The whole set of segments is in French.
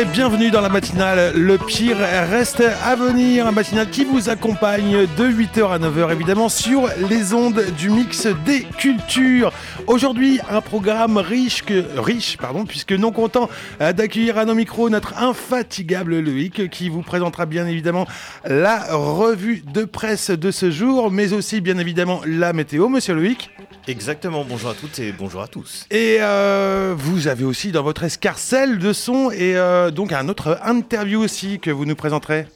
et bienvenue dans la matinale. Le pire reste à venir, un matinale qui vous accompagne de 8h à 9h évidemment sur les ondes du mix des cultures. Aujourd'hui, un programme riche, que, riche pardon, puisque non content d'accueillir à nos micros notre infatigable Loïc qui vous présentera bien évidemment la revue de presse de ce jour, mais aussi bien évidemment la météo. Monsieur Loïc Exactement, bonjour à toutes et bonjour à tous. Et euh, vous avez aussi dans votre escarcelle de son et euh, donc un autre interview aussi que vous nous présenterez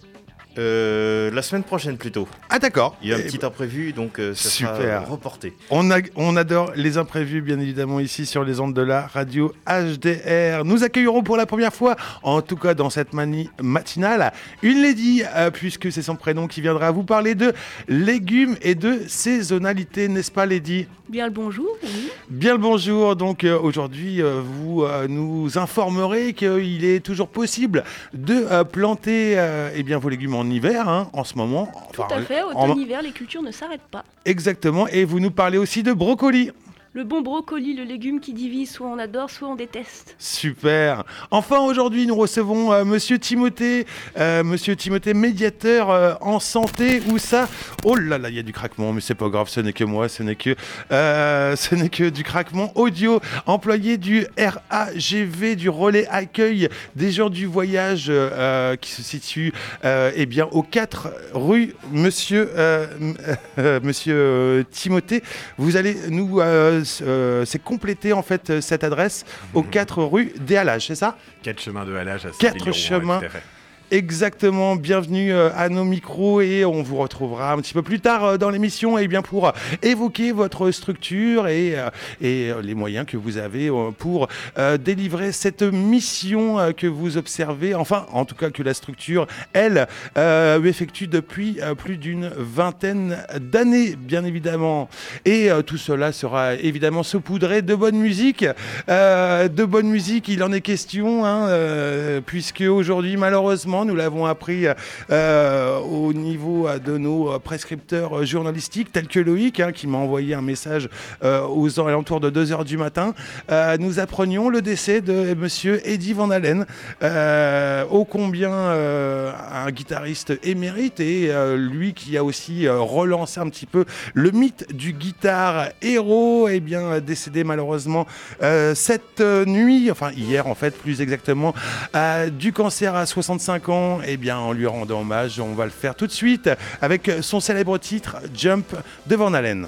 euh, la semaine prochaine plutôt. Ah d'accord. Il y a un petit imprévu, donc euh, ça Super. sera reporté. On, a- on adore les imprévus, bien évidemment, ici sur les ondes de la radio HDR. Nous accueillerons pour la première fois, en tout cas dans cette mani- matinale, une lady, euh, puisque c'est son prénom qui viendra vous parler de légumes et de saisonnalité, n'est-ce pas, lady? Bien le bonjour, oui. Bien le bonjour. Donc euh, aujourd'hui, euh, vous euh, nous informerez qu'il est toujours possible de planter eh bien, vos légumes en hiver, hein, en ce moment. Tout à fait, en- automne-hiver, les cultures ne s'arrêtent pas. Exactement. Et vous nous parlez aussi de brocoli. Le bon brocoli, le légume qui divise, soit on adore, soit on déteste. Super. Enfin, aujourd'hui, nous recevons euh, Monsieur Timothée, euh, Monsieur Timothée, médiateur euh, en santé. Où ça Oh là là, il y a du craquement, mais c'est pas grave, ce n'est que moi, ce n'est que, ce n'est que du craquement audio. Employé du RAGV, du relais accueil des gens du voyage, qui se situe, eh bien, aux 4 rue Monsieur, Monsieur Timothée. Vous allez nous, c'est compléter en fait euh, cette adresse aux 4 rue des Hallages, c'est ça? 4 chemins de halage à Quatre chemins. Exactement, bienvenue euh, à nos micros et on vous retrouvera un petit peu plus tard euh, dans l'émission et bien pour euh, évoquer votre structure et, les moyens que vous avez pour délivrer cette mission que vous observez, enfin en tout cas que la structure, elle, effectue depuis plus d'une vingtaine d'années, bien évidemment. Et tout cela sera évidemment saupoudré de bonne musique. De bonne musique, il en est question, hein, puisque aujourd'hui, malheureusement, nous l'avons appris euh, au niveau euh, de nos euh, prescripteurs euh, journalistiques, tels que Loïc, hein, qui m'a envoyé un message euh, aux alentours de 2h du matin. Euh, nous apprenions le décès de monsieur Eddie Van Halen, euh, ô combien euh, un guitariste émérite et euh, lui qui a aussi euh, relancé un petit peu le mythe du guitare héros, eh bien décédé malheureusement euh, cette euh, nuit, enfin hier en fait plus exactement, euh, du cancer à 65 ans, eh bien en lui rendant hommage, on va le faire tout de suite avec son célèbre titre Jump de Van Halen.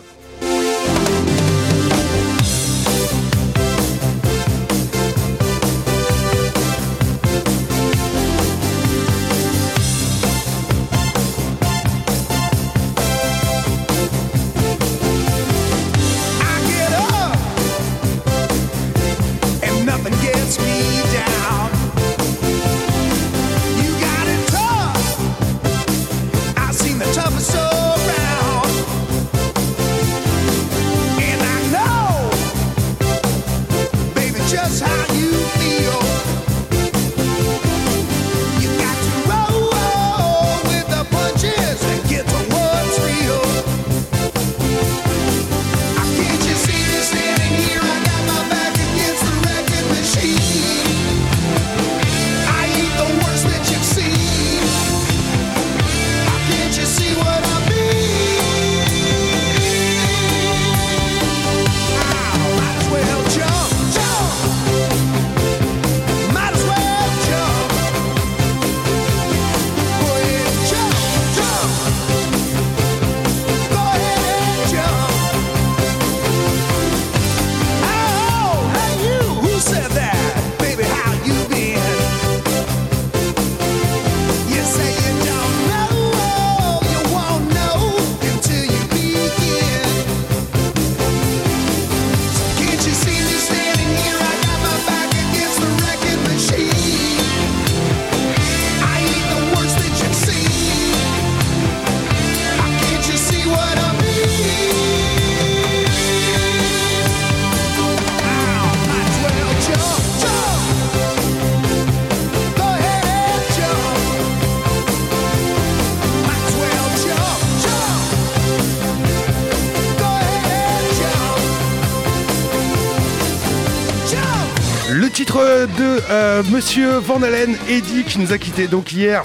Euh, Monsieur Van Halen, Eddie, qui nous a quitté donc hier.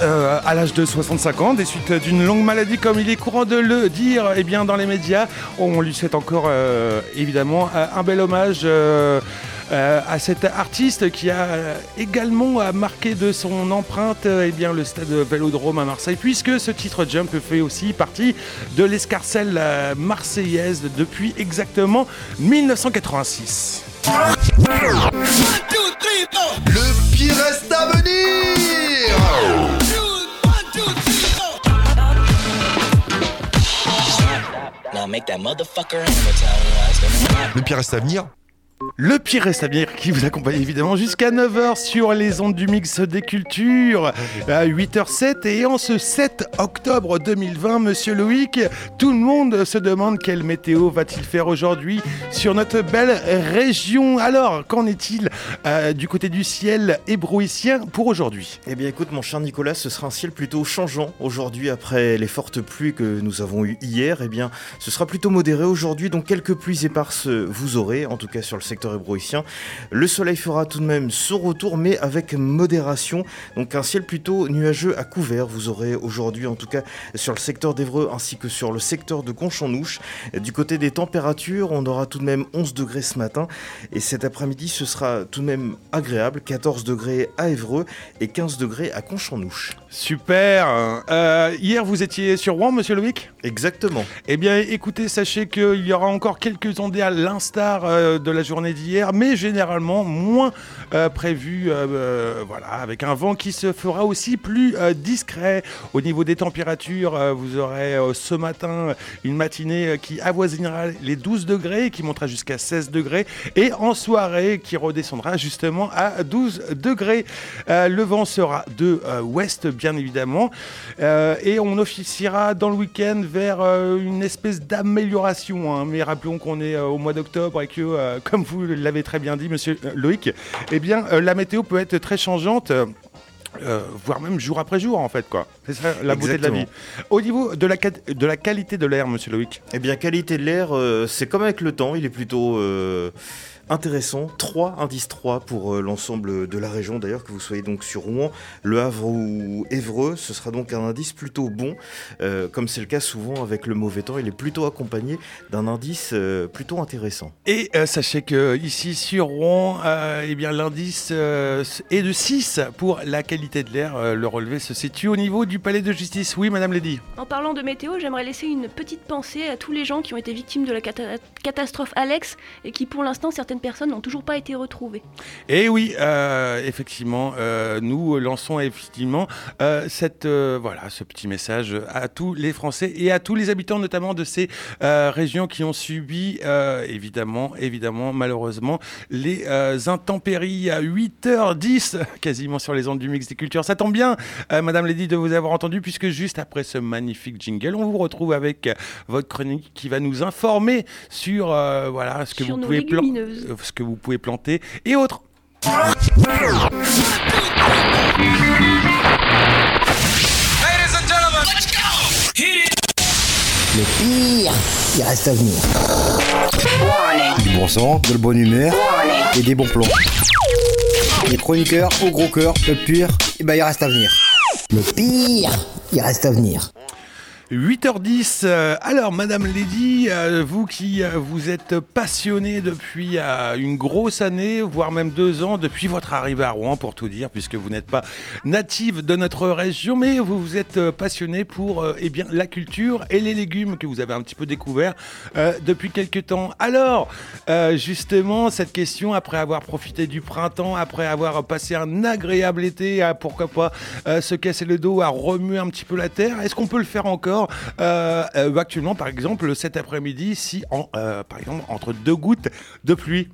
euh, à l'âge de 65 ans, des suites d'une longue maladie, comme il est courant de le dire eh bien, dans les médias. On lui souhaite encore euh, évidemment un bel hommage à cet artiste qui a également marqué de son empreinte eh bien, le stade Vélodrome à Marseille, puisque ce titre Jump fait aussi partie de l'escarcelle marseillaise depuis exactement 1986. Le pire reste à venir Le pire reste à venir qui vous accompagne évidemment jusqu'à 9h sur les ondes du mix des cultures. À 8h07 et en ce 7 octobre 2020 monsieur Loïc tout le monde se demande quelle météo va-t-il faire aujourd'hui sur notre belle région. Alors qu'en est-il euh, du côté du ciel ébrouissien pour aujourd'hui? Eh bien écoute mon cher Nicolas, ce sera un ciel plutôt changeant aujourd'hui après les fortes pluies que nous avons eues hier. Eh bien ce sera plutôt modéré aujourd'hui, donc quelques pluies éparses vous aurez, en tout cas sur le secteur hébroïcien. Le soleil fera tout de même son retour, mais avec modération. Donc un ciel plutôt nuageux à couvert. Vous aurez aujourd'hui, en tout cas sur le secteur d'Evreux ainsi que sur le secteur de Conchonouche. Du côté des températures, on aura tout de même 11 degrés ce matin. Et cet après-midi, ce sera tout de même agréable. 14 degrés à Évreux et 15 degrés à Conchonouche. Super Euh, Hier vous étiez sur Rouen monsieur Loïc Exactement. Eh bien, écoutez, sachez qu'il y aura encore quelques ondées à l'instar euh, de la journée mais généralement moins euh, prévu, euh, euh, voilà, avec un vent qui se fera aussi plus discret. Au niveau des températures, vous aurez ce matin une matinée qui avoisinera les 12 degrés, qui montera jusqu'à 16 degrés, et en soirée qui redescendra justement à 12 degrés. Le vent sera de ouest, bien évidemment, et on officiera dans le week-end vers une espèce d'amélioration. hein. Mais rappelons qu'on est au mois d'octobre et que, comme vous l'avez très bien dit, monsieur euh, Loïc, eh bien, euh, la météo peut être très changeante. euh, voire même jour après jour en fait quoi. C'est ça la beauté de la vie. Au niveau de la, de la qualité de l'air, monsieur Loïc. Eh bien, qualité de l'air, euh, c'est comme avec le temps, il est plutôt euh, intéressant. 3, indice 3 pour euh, l'ensemble de la région. D'ailleurs, que vous soyez donc sur Rouen, Le Havre ou Évreux, ce sera donc un indice plutôt bon. Euh, comme c'est le cas souvent avec le mauvais temps, il est plutôt accompagné d'un indice euh, plutôt intéressant. Et euh, sachez que ici sur Rouen, euh, eh bien l'indice euh, est de 6 pour la qualité de l'air. Euh, le relevé se situe au niveau du palais de justice. Oui, madame Lady. En parlant de météo, j'aimerais laisser une petite pensée à tous les gens qui ont été victimes de la cata- catastrophe Alex et qui, pour l'instant, certaines personnes n'ont toujours pas été retrouvées. Et oui, euh, effectivement, euh, nous lançons effectivement euh, cette, voilà, ce petit message à tous les Français et à tous les habitants, notamment de ces régions qui ont subi, évidemment, évidemment, malheureusement, les intempéries à 8h10, quasiment sur les ondes du mix des cultures. Ça tombe bien, Madame Lady, de vous avoir entendu, puisque juste après ce magnifique jingle, on vous retrouve avec votre chronique qui va nous informer sur, voilà, ce que Sur vous pouvez plan- légumineuses. euh, ce que vous pouvez planter et autres. Le pire, il reste à venir. Du bon sang, de la bonne humeur et des bons plans. Les chroniqueurs au gros cœur, le pire, et ben il reste à venir. Le pire, il reste à venir. 8h10. euh, alors, Madame Lady, euh, vous qui euh, vous êtes passionnée depuis une grosse année, voire même deux ans, depuis votre arrivée à Rouen, pour tout dire, puisque vous n'êtes pas native de notre région, mais vous vous êtes passionnée pour eh bien, la culture et les légumes que vous avez un petit peu découvert depuis quelques temps. Alors, justement, cette question, après avoir profité du printemps, après avoir passé un agréable été, à pourquoi pas se casser le dos, à remuer un petit peu la terre, est-ce qu'on peut le faire encore? Euh, euh, actuellement, par exemple, cet après-midi, si, euh, par exemple, entre deux gouttes de pluie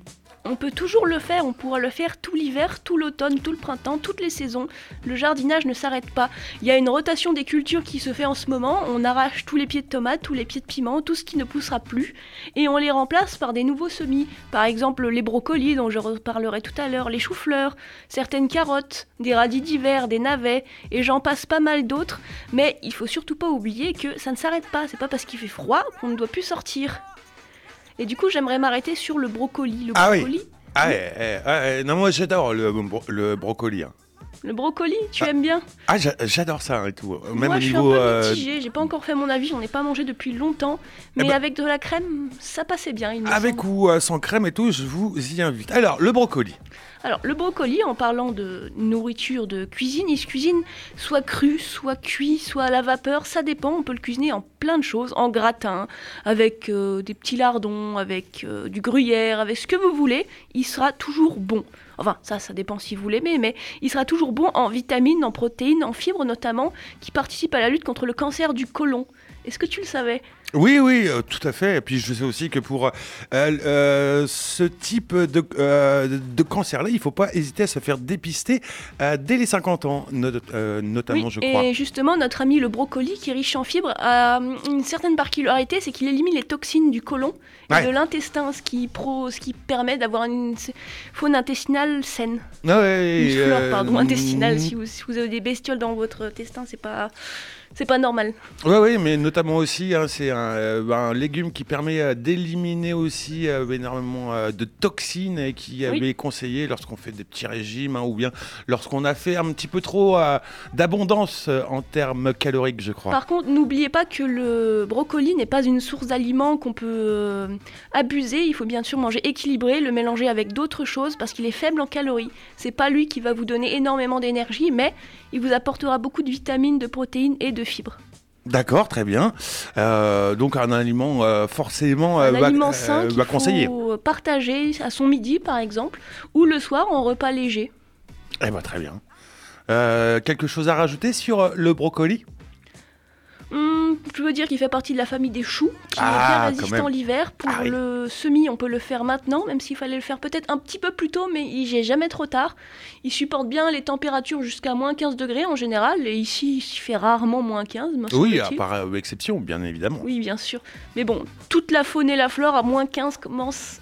On peut toujours le faire, on pourra le faire tout l'hiver, tout l'automne, tout le printemps, toutes les saisons. Le jardinage ne s'arrête pas. Il y a une rotation des cultures qui se fait en ce moment. On arrache tous les pieds de tomates, tous les pieds de piment, tout ce qui ne poussera plus, et on les remplace par des nouveaux semis. Par exemple, les brocolis dont je reparlerai tout à l'heure, les choux-fleurs, certaines carottes, des radis d'hiver, des navets, et j'en passe pas mal d'autres. Mais il faut surtout pas oublier que ça ne s'arrête pas. C'est pas parce qu'il fait froid qu'on ne doit plus sortir. Et du coup, j'aimerais m'arrêter sur le brocoli. Le Ah oui. brocoli, Ah, eh, eh, eh, non, moi j'adore le, bro- le brocoli. hein. Le brocoli, tu aimes bien Ah, j'a- j'adore ça et tout. Même Moi, au je niveau. suis un peu euh. J'ai pas encore fait mon avis. J'en ai pas mangé depuis longtemps. Eh Mais ben- avec de la crème, ça passait bien. Il me avec semble. ou euh, sans crème et tout, je vous y invite. Alors, le brocoli. Alors, le brocoli, en parlant de nourriture, de cuisine, il se cuisine soit cru, soit cuit, soit à la vapeur. Ça dépend. On peut le cuisiner en plein de choses, en gratin, avec euh, des petits lardons, avec du gruyère, avec ce que vous voulez. Il sera toujours bon. Enfin, ça, ça dépend si vous l'aimez, mais il sera toujours bon en vitamines, en protéines, en fibres notamment, qui participent à la lutte contre le cancer du côlon. Est-ce que tu le savais? Oui, oui, euh, tout à fait. Et puis je sais aussi que pour euh, euh, ce type de, de cancer-là, il ne faut pas hésiter à se faire dépister dès les 50 ans, no- notamment, Oui, je crois. Et justement, notre ami le brocoli, qui est riche en fibres, a une certaine particularité, c'est qu'il élimine les toxines du côlon et Ouais. de l'intestin, ce qui, pro, ce qui permet d'avoir une faune intestinale saine. Ah ouais, Une flore, pardon, intestinale. Si vous, si vous avez des bestioles dans votre intestin, c'est pas, c'est pas normal. Oui, oui, mais notamment aussi, hein, c'est un, euh, un légume qui permet euh, d'éliminer aussi euh, énormément de toxines et qui Oui. est conseillé lorsqu'on fait des petits régimes hein, ou bien lorsqu'on a fait un petit peu trop d'abondance en termes caloriques, je crois. Par contre, n'oubliez pas que le brocoli n'est pas une source d'aliments qu'on peut abuser. Il faut bien sûr manger équilibré, le mélanger avec d'autres choses parce qu'il est faible en calories. C'est pas lui qui va vous donner énormément d'énergie, mais il vous apportera beaucoup de vitamines, de protéines et de fibres. D'accord, très bien. Euh, donc un aliment euh, forcément euh, Un va, aliment sain va conseiller. faut partager à son midi par exemple, ou le soir en repas léger. Eh ben, très bien. Quelque chose à rajouter sur le brocoli? Hum, je veux dire qu'il fait partie de la famille des choux, qui Ah, est bien résistant l'hiver. Pour Ah oui. le semis, on peut le faire maintenant, même s'il fallait le faire peut-être un petit peu plus tôt, mais il n'est jamais trop tard. Il supporte bien les températures jusqu'à moins 15 degrés en général, et ici, il fait rarement moins 15, me Oui, à part euh, exception, bien évidemment. Oui, bien sûr. Mais bon, toute la faune et la flore à moins 15 commence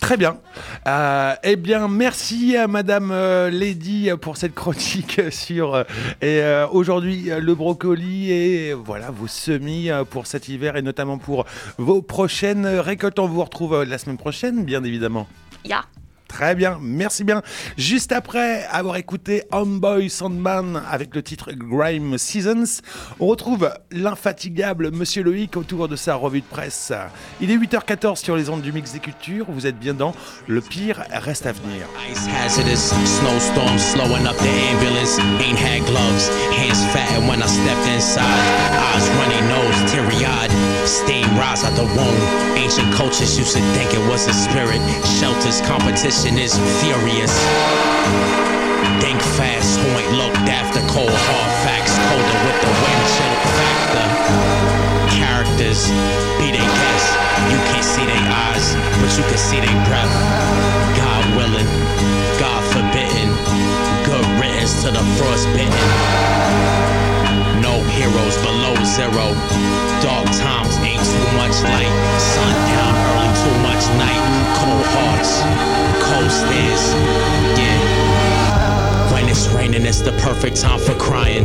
Très bien. Euh, eh bien, merci à Madame euh, Lady pour cette chronique sur euh, aujourd'hui le brocoli et voilà vos semis pour cet hiver et notamment pour vos prochaines récoltes. On vous retrouve la semaine prochaine, bien évidemment. Ya. Très bien, merci bien. Juste après avoir écouté Homeboy Sandman avec le titre Grime Seasons, on retrouve l'infatigable Monsieur Loïc autour de sa revue de presse. Il est 8h14 sur les ondes du Mix des Cultures, vous êtes bien dans Le pire reste à venir. Ice hazardous, snowstorm slowing up the ambulance. Ain't had gloves, hands fat when I stepped inside. Eyes runny, nose teary eyed. Steam rise out the womb. Ancient cultures used to think it was a spirit. Shelters, competition is furious. Think fast, who ain't looked after cold hard facts. Colder with the wind chill factor. Characters, be they guess. You can't see their eyes, but you can see their breath. God willing, God forbidden. Good riddance to the frostbitten. No heroes below zero. Dark times ain't too much light. Sun down early, too much night. Cold hearts, cold stares. Yeah. When it's raining, it's the perfect time for crying.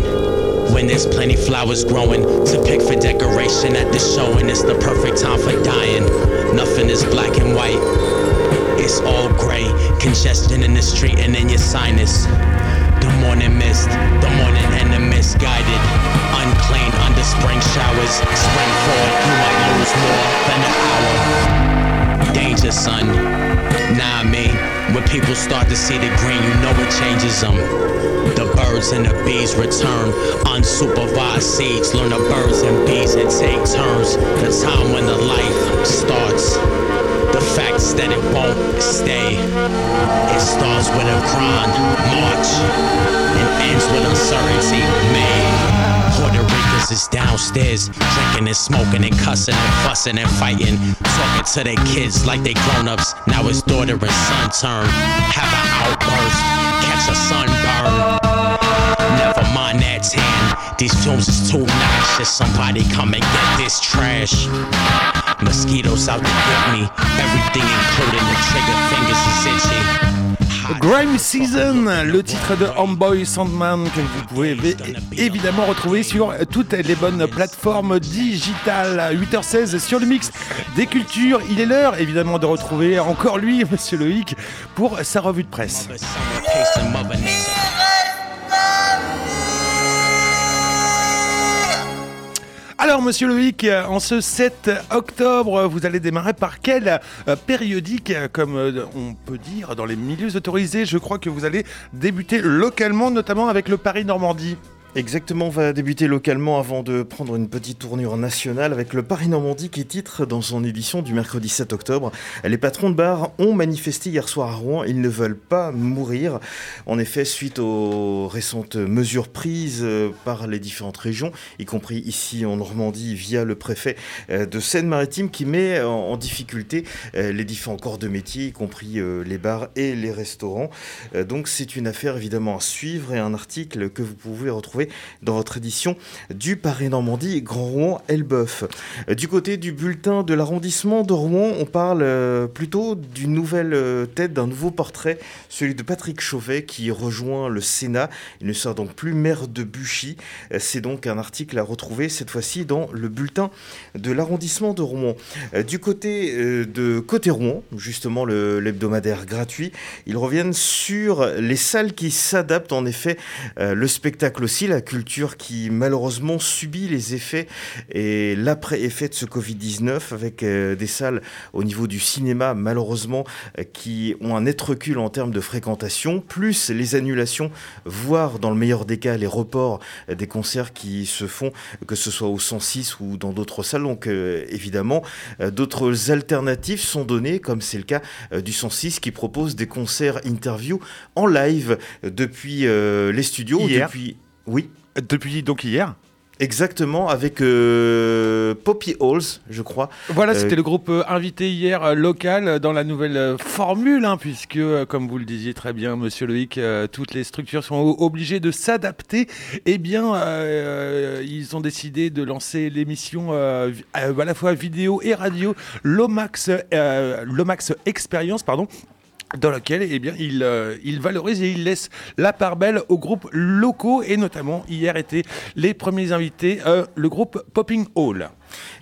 When there's plenty flowers growing to pick for decoration at the show, and it's the perfect time for dying. Nothing is black and white. It's all gray, congestion in the street and in your sinus. The morning mist, the morning the misguided. Unclean under spring showers. Spring forward, you might lose more than an hour. Danger, son. Nah, I mean, when people start to see the green, you know it changes them. The birds and the bees return. Unsupervised seeds learn the birds and bees and take turns. The time when the life starts. The facts that it won't stay. It starts with a grind, march, and ends with uncertainty. May. Puerto Ricans is downstairs, drinking and smoking and cussing and fussing and fighting. Talking to their kids like they grown ups. Now it's daughter and son turn. Have an outburst, catch a sunburn. These fumes is too noxious. Somebody come and get this trash. Mosquitoes out to get me. Everything including the trigger fingers is itchy. Grime Season, le titre de Homeboy Sandman que vous pouvez évidemment retrouver sur toutes les bonnes plateformes digitales. 8h16 sur le mix des cultures. Il est l'heure évidemment de retrouver encore lui, Monsieur Loïc, pour sa revue de presse. Alors, monsieur Loïc, euh, en ce 7 octobre, vous allez démarrer par quel euh, périodique, euh, comme on peut dire dans les milieux autorisés Je crois que vous allez débuter localement, notamment avec le Paris-Normandie. Exactement, on va débuter localement avant de prendre une petite tournure nationale avec le Paris-Normandie qui titre dans son édition du mercredi 7 octobre. Les patrons de bar ont manifesté hier soir à Rouen, ils ne veulent pas mourir. En effet, suite aux récentes mesures prises euh, par les différentes régions, y compris ici en Normandie via le préfet euh, de Seine-Maritime qui met en difficulté euh, les différents corps de métier, y compris les bars et les restaurants. Donc c'est une affaire évidemment à suivre et un article que vous pouvez retrouver dans votre édition du Paris-Normandie Grand Rouen Elbeuf. Euh, Du côté du bulletin de l'arrondissement de Rouen, on parle euh, plutôt d'une nouvelle euh, tête, d'un nouveau portrait, celui de Patrick Chauvet qui rejoint le Sénat. Il ne sera donc plus maire de Buchy. C'est donc un article à retrouver cette fois-ci dans le bulletin de l'arrondissement de Rouen. Du côté de Côté Rouen, justement l'hebdomadaire gratuit, ils reviennent sur les salles qui s'adaptent en effet, le spectacle aussi, la culture qui malheureusement subit les effets et l'après-effet de ce Covid-19 avec euh, des salles au niveau du cinéma malheureusement euh, qui ont un net recul en termes de fréquentation, plus les annulations, voire dans le meilleur des cas les reports euh, des concerts qui se font, que ce soit au 106 ou dans d'autres salles. Donc euh, évidemment, d'autres alternatives sont données, comme c'est le cas du 106 qui propose des concerts interviews en live depuis euh, les studios. Hier. Depuis... Oui. Depuis donc hier Exactement, avec euh, Poppy Halls, je crois. Voilà, Euh, c'était le groupe euh, invité hier local dans la nouvelle formule, hein, puisque, comme vous le disiez très bien, monsieur Loïc, toutes les structures sont obligées de s'adapter. Eh bien, ils ont décidé de lancer l'émission à la fois vidéo et radio, Lomax, Lomax Experience, pardon dans lequel eh euh, il valorise et il laisse la part belle aux groupes locaux et notamment hier étaient les premiers invités, euh, le groupe Popping Hall.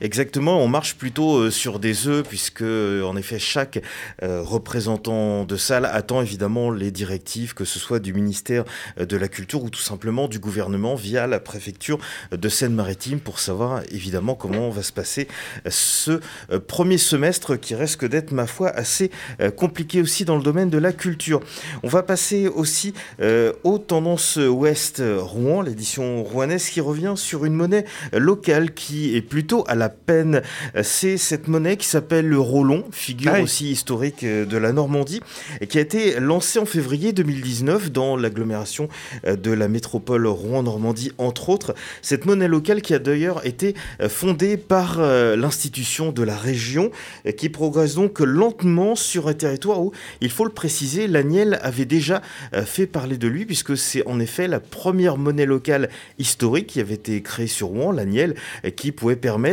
Exactement, on marche plutôt euh, sur des œufs puisque euh, en effet chaque euh, représentant de salle attend évidemment les directives que ce soit du ministère de la Culture ou tout simplement du gouvernement via la préfecture de Seine-Maritime pour savoir évidemment comment va se passer ce premier semestre qui risque d'être ma foi assez compliqué aussi dans le domaine de la culture. On va passer aussi aux tendances ouest Rouen, l'édition rouennaise qui revient sur une monnaie locale qui est plutôt à la peine. C'est cette monnaie qui s'appelle le Rollon, figure Ah aussi historique euh, de la Normandie, et qui a été lancée en février 2019 dans l'agglomération euh, de la métropole Rouen-Normandie, entre autres. Cette monnaie locale qui a d'ailleurs été euh, fondée par l'institution de la région, qui progresse donc lentement sur un territoire où, il faut le préciser, l'Agnel avait déjà fait parler de lui, puisque c'est en effet la première monnaie locale historique qui avait été créée sur Rouen, l'Agnel, qui pouvait permettre,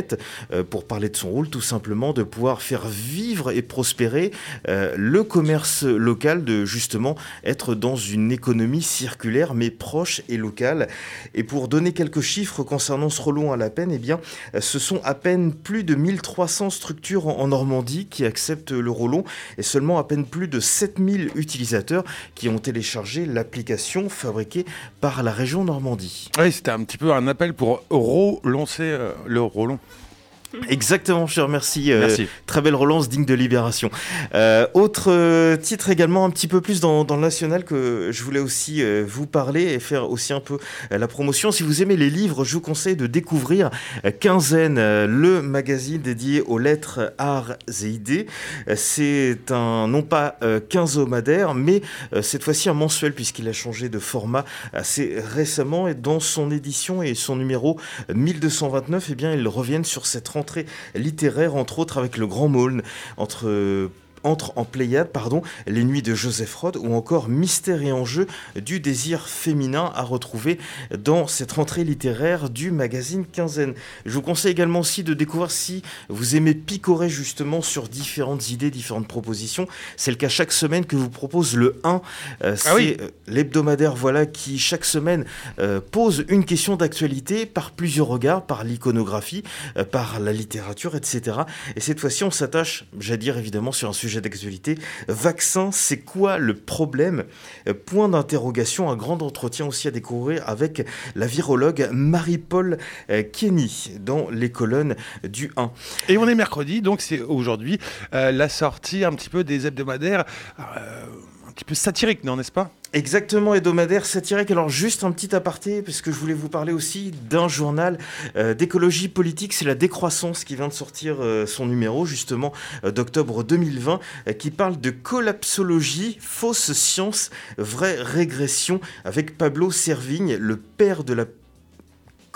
euh, pour parler de son rôle, tout simplement de pouvoir faire vivre et prospérer euh, le commerce local, de justement être dans une économie circulaire mais proche et locale. Et pour donner quelques chiffres concernant ce relon à la peine, eh bien, ce sont à peine plus de 1300 structures en Normandie qui acceptent le relon et seulement à peine plus de 7000 utilisateurs qui ont téléchargé l'application fabriquée par la région Normandie. Oui, c'était un petit peu un appel pour relancer euh, le Rollon. Exactement, je te remercie. euh, Merci. Très belle relance digne de Libération. Euh, autre euh, titre également un petit peu plus dans, dans le national que je voulais aussi euh, vous parler et faire aussi un peu la promotion. Si vous aimez les livres, je vous conseille de découvrir Quinzaine, le magazine dédié aux lettres, arts et idées. C'est un, non pas quinzomadaire, mais cette fois-ci un mensuel puisqu'il a changé de format assez récemment et dans son édition et son numéro 1229, eh bien, ils reviennent sur cette littéraire, entre autres avec le Grand Maulne, entre euh, entre en Pléiade, pardon, Les Nuits de Joseph Rod ou encore Mystère et enjeu du désir féminin à retrouver dans cette rentrée littéraire du magazine Quinzaine. Je vous conseille également aussi de découvrir si vous aimez picorer justement sur différentes idées, différentes propositions. C'est le cas chaque semaine que vous propose le 1. Euh, c'est Ah oui. euh, l'hebdomadaire voilà qui chaque semaine euh, pose une question d'actualité par plusieurs regards, par l'iconographie, euh, par la littérature, etc. Et cette fois-ci, on s'attache, j'allais dire évidemment, sur un sujet d'actualité. Vaccin, c'est quoi le problème? Euh, Point d'interrogation, un grand entretien aussi à découvrir avec la virologue Marie-Paul euh, Kenny dans les colonnes du 1. Et on est mercredi, donc c'est aujourd'hui euh, la sortie un petit peu des hebdomadaires, peu satiriques, non, n'est-ce pas? Exactement, hebdomadaire satirique. Alors juste un petit aparté, parce que je voulais vous parler aussi d'un journal euh, d'écologie politique, c'est la décroissance qui vient de sortir euh, son numéro justement euh, d'octobre 2020, euh, qui parle de collapsologie, fausse science, vraie régression, avec Pablo Servigne, le père de la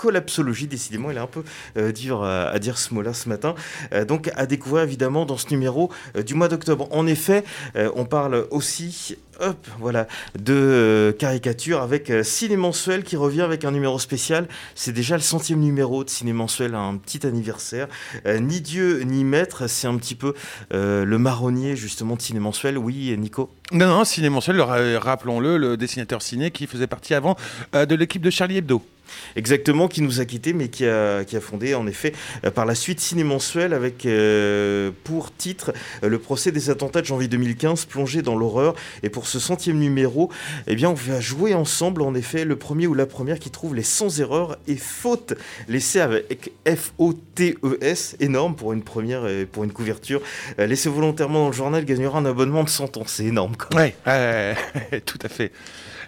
collapsologie, décidément, il est un peu euh, dur à, dire ce mot-là ce matin. Euh, donc à découvrir évidemment dans ce numéro euh, du mois d'octobre. En effet, on parle aussi, hop, voilà, de caricature avec Ciné Mensuel qui revient avec un numéro spécial. C'est déjà le centième numéro de Ciné Mensuel, un petit anniversaire. Ni Dieu ni Maître, c'est un petit peu le marronnier justement de Ciné Mensuel. Oui, Nico? Non, non, Ciné Mensuel, le ra- rappelons-le, le dessinateur ciné qui faisait partie avant de l'équipe de Charlie Hebdo. Exactement, qui nous a quittés, mais qui a, fondé en effet euh, par la suite Ciné Mensuel avec euh, pour titre euh, le procès des attentats de janvier 2015 plongé dans l'horreur. Et pour ce centième numéro, eh bien, on va jouer ensemble en effet le premier ou la première qui trouve les 100 erreurs et fautes laissées avec F-O-T-E-S, énorme pour une première et pour une couverture. Laissée volontairement dans le journal gagnera un abonnement de 100 ans, c'est énorme. Ouais, euh, tout à fait.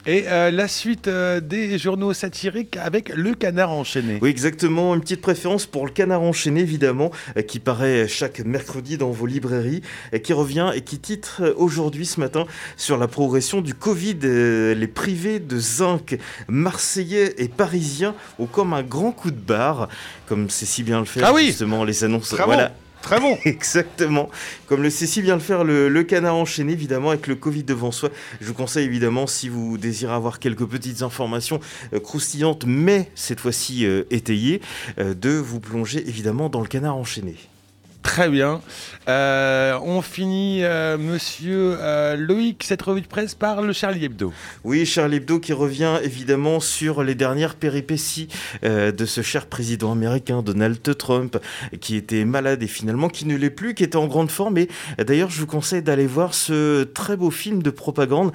Et euh, la suite euh, des journaux satiriques avec le canard enchaîné. Oui, exactement. Une petite préférence pour le canard enchaîné, évidemment, euh, qui paraît chaque mercredi dans vos librairies, et qui revient et qui titre aujourd'hui, ce matin, sur la progression du Covid. Les privés de zinc marseillais et parisiens ont comme un grand coup de barre, comme c'est si bien le faire, Ah oui justement, les annonces. Voilà. Très bon. Exactement. Comme le sait si bien le faire le, le canard enchaîné, évidemment, avec le Covid devant soi. Je vous conseille évidemment, si vous désirez avoir quelques petites informations euh, croustillantes, mais cette fois-ci euh, étayées, euh, de vous plonger évidemment dans le canard enchaîné. Très bien. Euh, on finit, euh, monsieur euh, Loïc, cette revue de presse par le Charlie Hebdo. Oui, Charlie Hebdo qui revient évidemment sur les dernières péripéties de ce cher président américain Donald Trump qui était malade et finalement qui ne l'est plus, qui était en grande forme. Et d'ailleurs, je vous conseille d'aller voir ce très beau film de propagande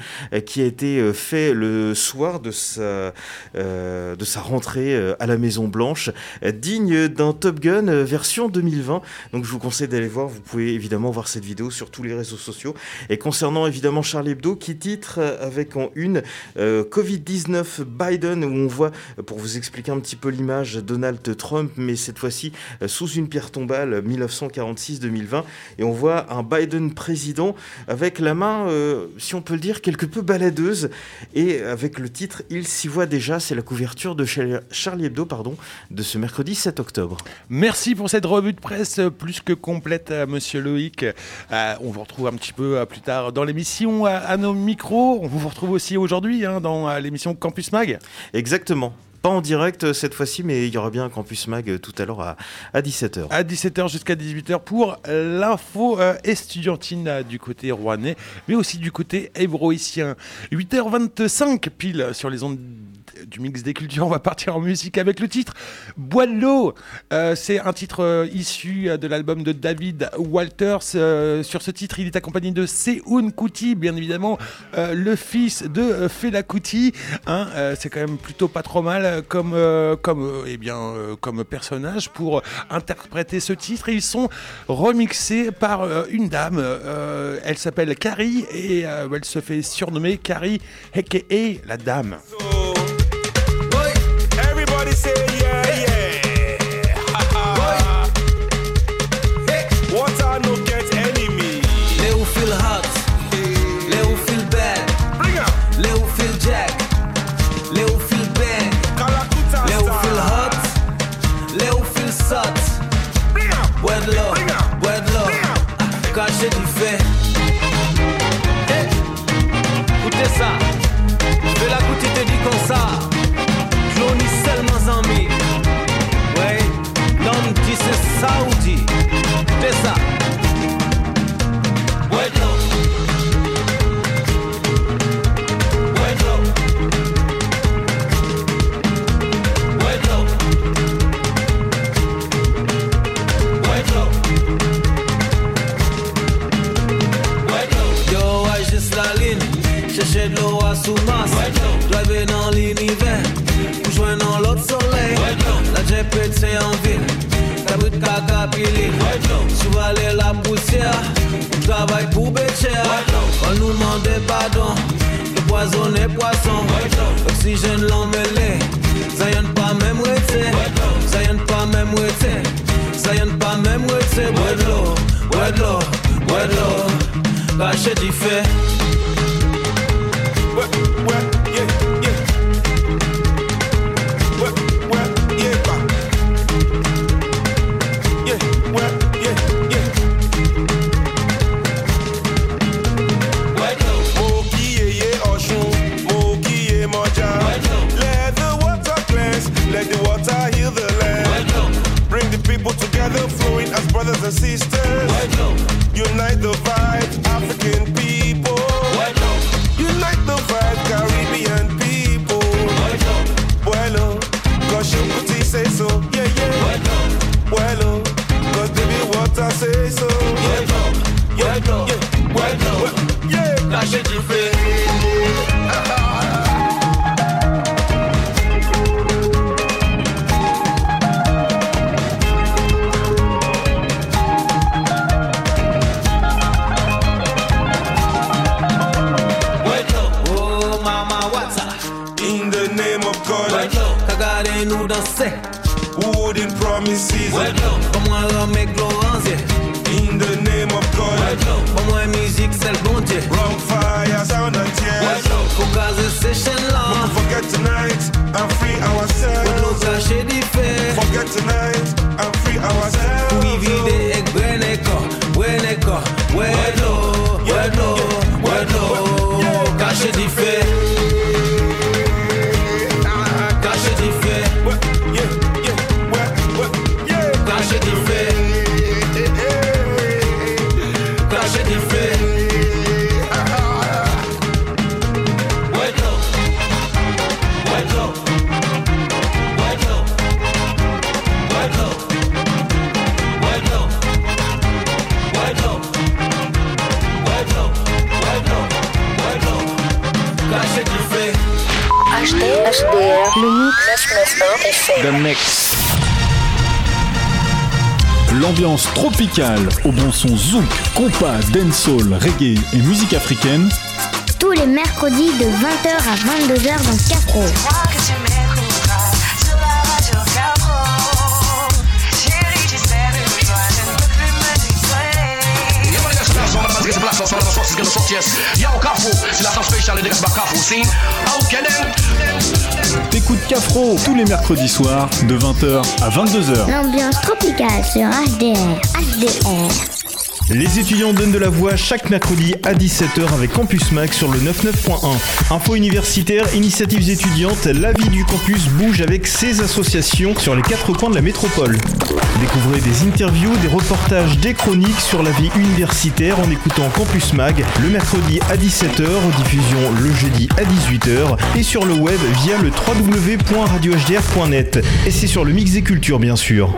qui a été fait le soir de sa, de sa rentrée à la Maison Blanche, euh, digne d'un Top Gun version 2020. Donc je vous conseille d'aller voir. Vous pouvez évidemment voir cette vidéo sur tous les réseaux sociaux. Et concernant évidemment Charlie Hebdo qui titre euh, avec en une euh, Covid-19 Biden où on voit, euh, pour vous expliquer un petit peu l'image, Donald Trump, mais cette fois-ci sous une pierre tombale 1946-2020. Et on voit un Biden président avec la main, si on peut le dire, quelque peu baladeuse. Et avec le titre Il s'y voit déjà, c'est la couverture de Char- Charlie Hebdo pardon, de ce mercredi 7 octobre. Merci pour cette revue de presse plus que complète, euh, monsieur Loïc. Euh, on vous retrouve un petit peu euh, plus tard dans l'émission à nos micros. On vous retrouve aussi aujourd'hui hein, dans l'émission Campus Mag. Exactement. Pas en direct cette fois-ci, mais il y aura bien un Campus Mag tout à l'heure à, à 17h. à 17h jusqu'à 18h pour l'info euh, estudiantine du côté rouennais, mais aussi du côté hébroïcien. 8h25 pile sur les ondes du mix des cultures, on va partir en musique avec le titre Bois. Euh, c'est un titre euh, issu euh, de l'album de David Walters. Sur ce titre, il est accompagné de Seoun Kuti, bien évidemment, le fils de Fela Kuti. Hein, c'est quand même plutôt pas trop mal comme, comme, eh bien, comme personnage pour interpréter ce titre. Et ils sont remixés par une dame. elle s'appelle Carrie et elle se fait surnommer Carrie, aka la dame. sous masse Rêver dans l'univers Joignant l'autre soleil. La GPT en ville La brute cacapili Chevalier la poussière Travail pour Bécher On nous demande pardon Le poison et poisson. Oxygène l'emmêlé Zion pas même rester. Zion pas même rester Zion pas même rester. Bois de l'eau, bois de l'eau, bois de l'eau Lâchez du fait where The Mix. L'ambiance tropicale au bon son zouk, compas, dancehall, reggae et musique africaine. Tous les mercredis de 20h à 22h dans Capro. from Cafro. T'écoutes Cafro tous les mercredis soirs de 20h à 22h. L'ambiance tropicale sur HDR. HDR. Les étudiants donnent de la voix chaque mercredi à 17h avec Campus Mac sur le 99.1. Info universitaire, initiatives étudiantes, la vie du campus bouge avec ses associations sur les quatre coins de la métropole. Découvrez des interviews, des reportages, des chroniques sur la vie universitaire en écoutant Campus Mag le mercredi à 17h, diffusion le jeudi à 18h et sur le web via le www.radiohdr.net. Et c'est sur le mix des cultures bien sûr.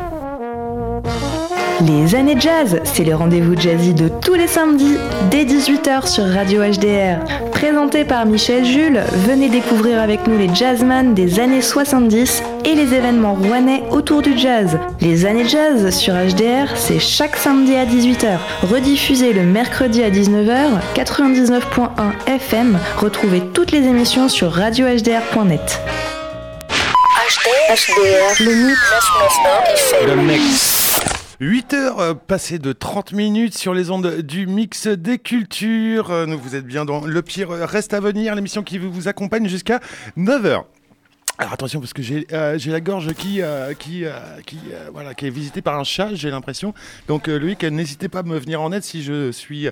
Les années jazz, c'est le rendez-vous jazzy de tous les samedis dès 18h sur Radio HDR. Présenté par Michel Jules, venez découvrir avec nous les jazzman des années 70 et les événements rouennais autour du jazz. Les années jazz sur HDR, c'est chaque samedi à 18h. Rediffusé le mercredi à 19h, 99.1 FM. Retrouvez toutes les émissions sur radiohdr.net. HDR, le mix 991 FM. Le mix. 8 heures euh, passées de 30 minutes sur les ondes du mix des cultures. Euh, Nous vous êtes bien dans Le Pire reste à venir, l'émission qui vous accompagne jusqu'à 9 heures. Alors attention parce que j'ai euh, la gorge qui euh, euh, voilà qui est visitée par un chat j'ai l'impression donc Loïc n'hésitez pas à me venir en aide si je suis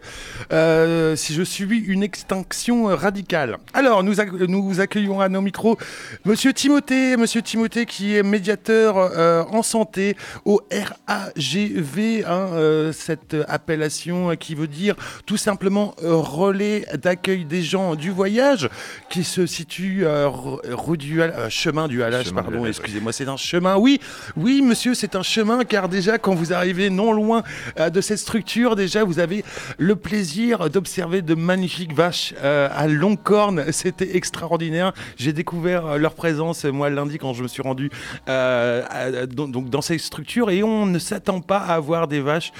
si je subis une extinction radicale. Alors nous ac- nous accueillons à nos micros Monsieur Timothée Monsieur Timothée qui est médiateur en santé au RAGV hein, cette appellation qui veut dire tout simplement relais d'accueil des gens du voyage qui se situe ru- rue du chemin du Halage, Chemin pardon, excusez-moi, c'est un chemin. Oui, oui, monsieur, c'est un chemin car déjà quand vous arrivez non loin euh, de cette structure, déjà vous avez le plaisir d'observer de magnifiques vaches euh, à longues cornes. C'était extraordinaire. J'ai découvert euh, leur présence moi lundi quand je me suis rendu à- dans- donc dans ces structures et on ne s'attend pas à avoir des vaches,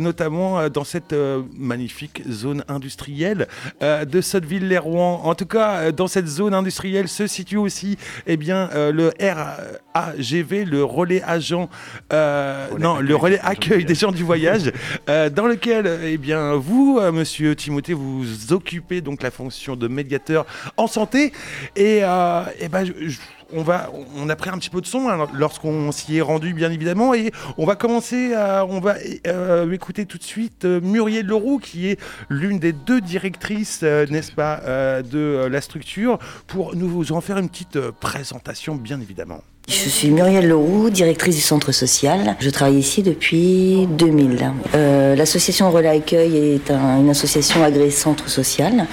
notamment dans cette magnifique zone industrielle de Sotteville-les-Rouen. En tout cas, dans cette zone industrielle se situe aussi eh bien, euh, le RAGV, le relais agent, euh, non, le relais accueil des gens du voyage, euh, dans lequel eh bien, vous, monsieur Timothée, vous occupez donc la fonction de médiateur en santé. Et, eh ben, je- je- on, va, on a pris un petit peu de son hein, lorsqu'on s'y est rendu, bien évidemment, et on va commencer à, on va euh, écouter tout de suite euh, Muriel Leroux, qui est l'une des deux directrices, euh, n'est-ce pas, de la structure, pour nous en faire une petite présentation, bien évidemment. Je suis Muriel Leroux, directrice du centre social. Je travaille ici depuis 2000. Euh, L'association Relais Accueil est un- une association agréée centre social.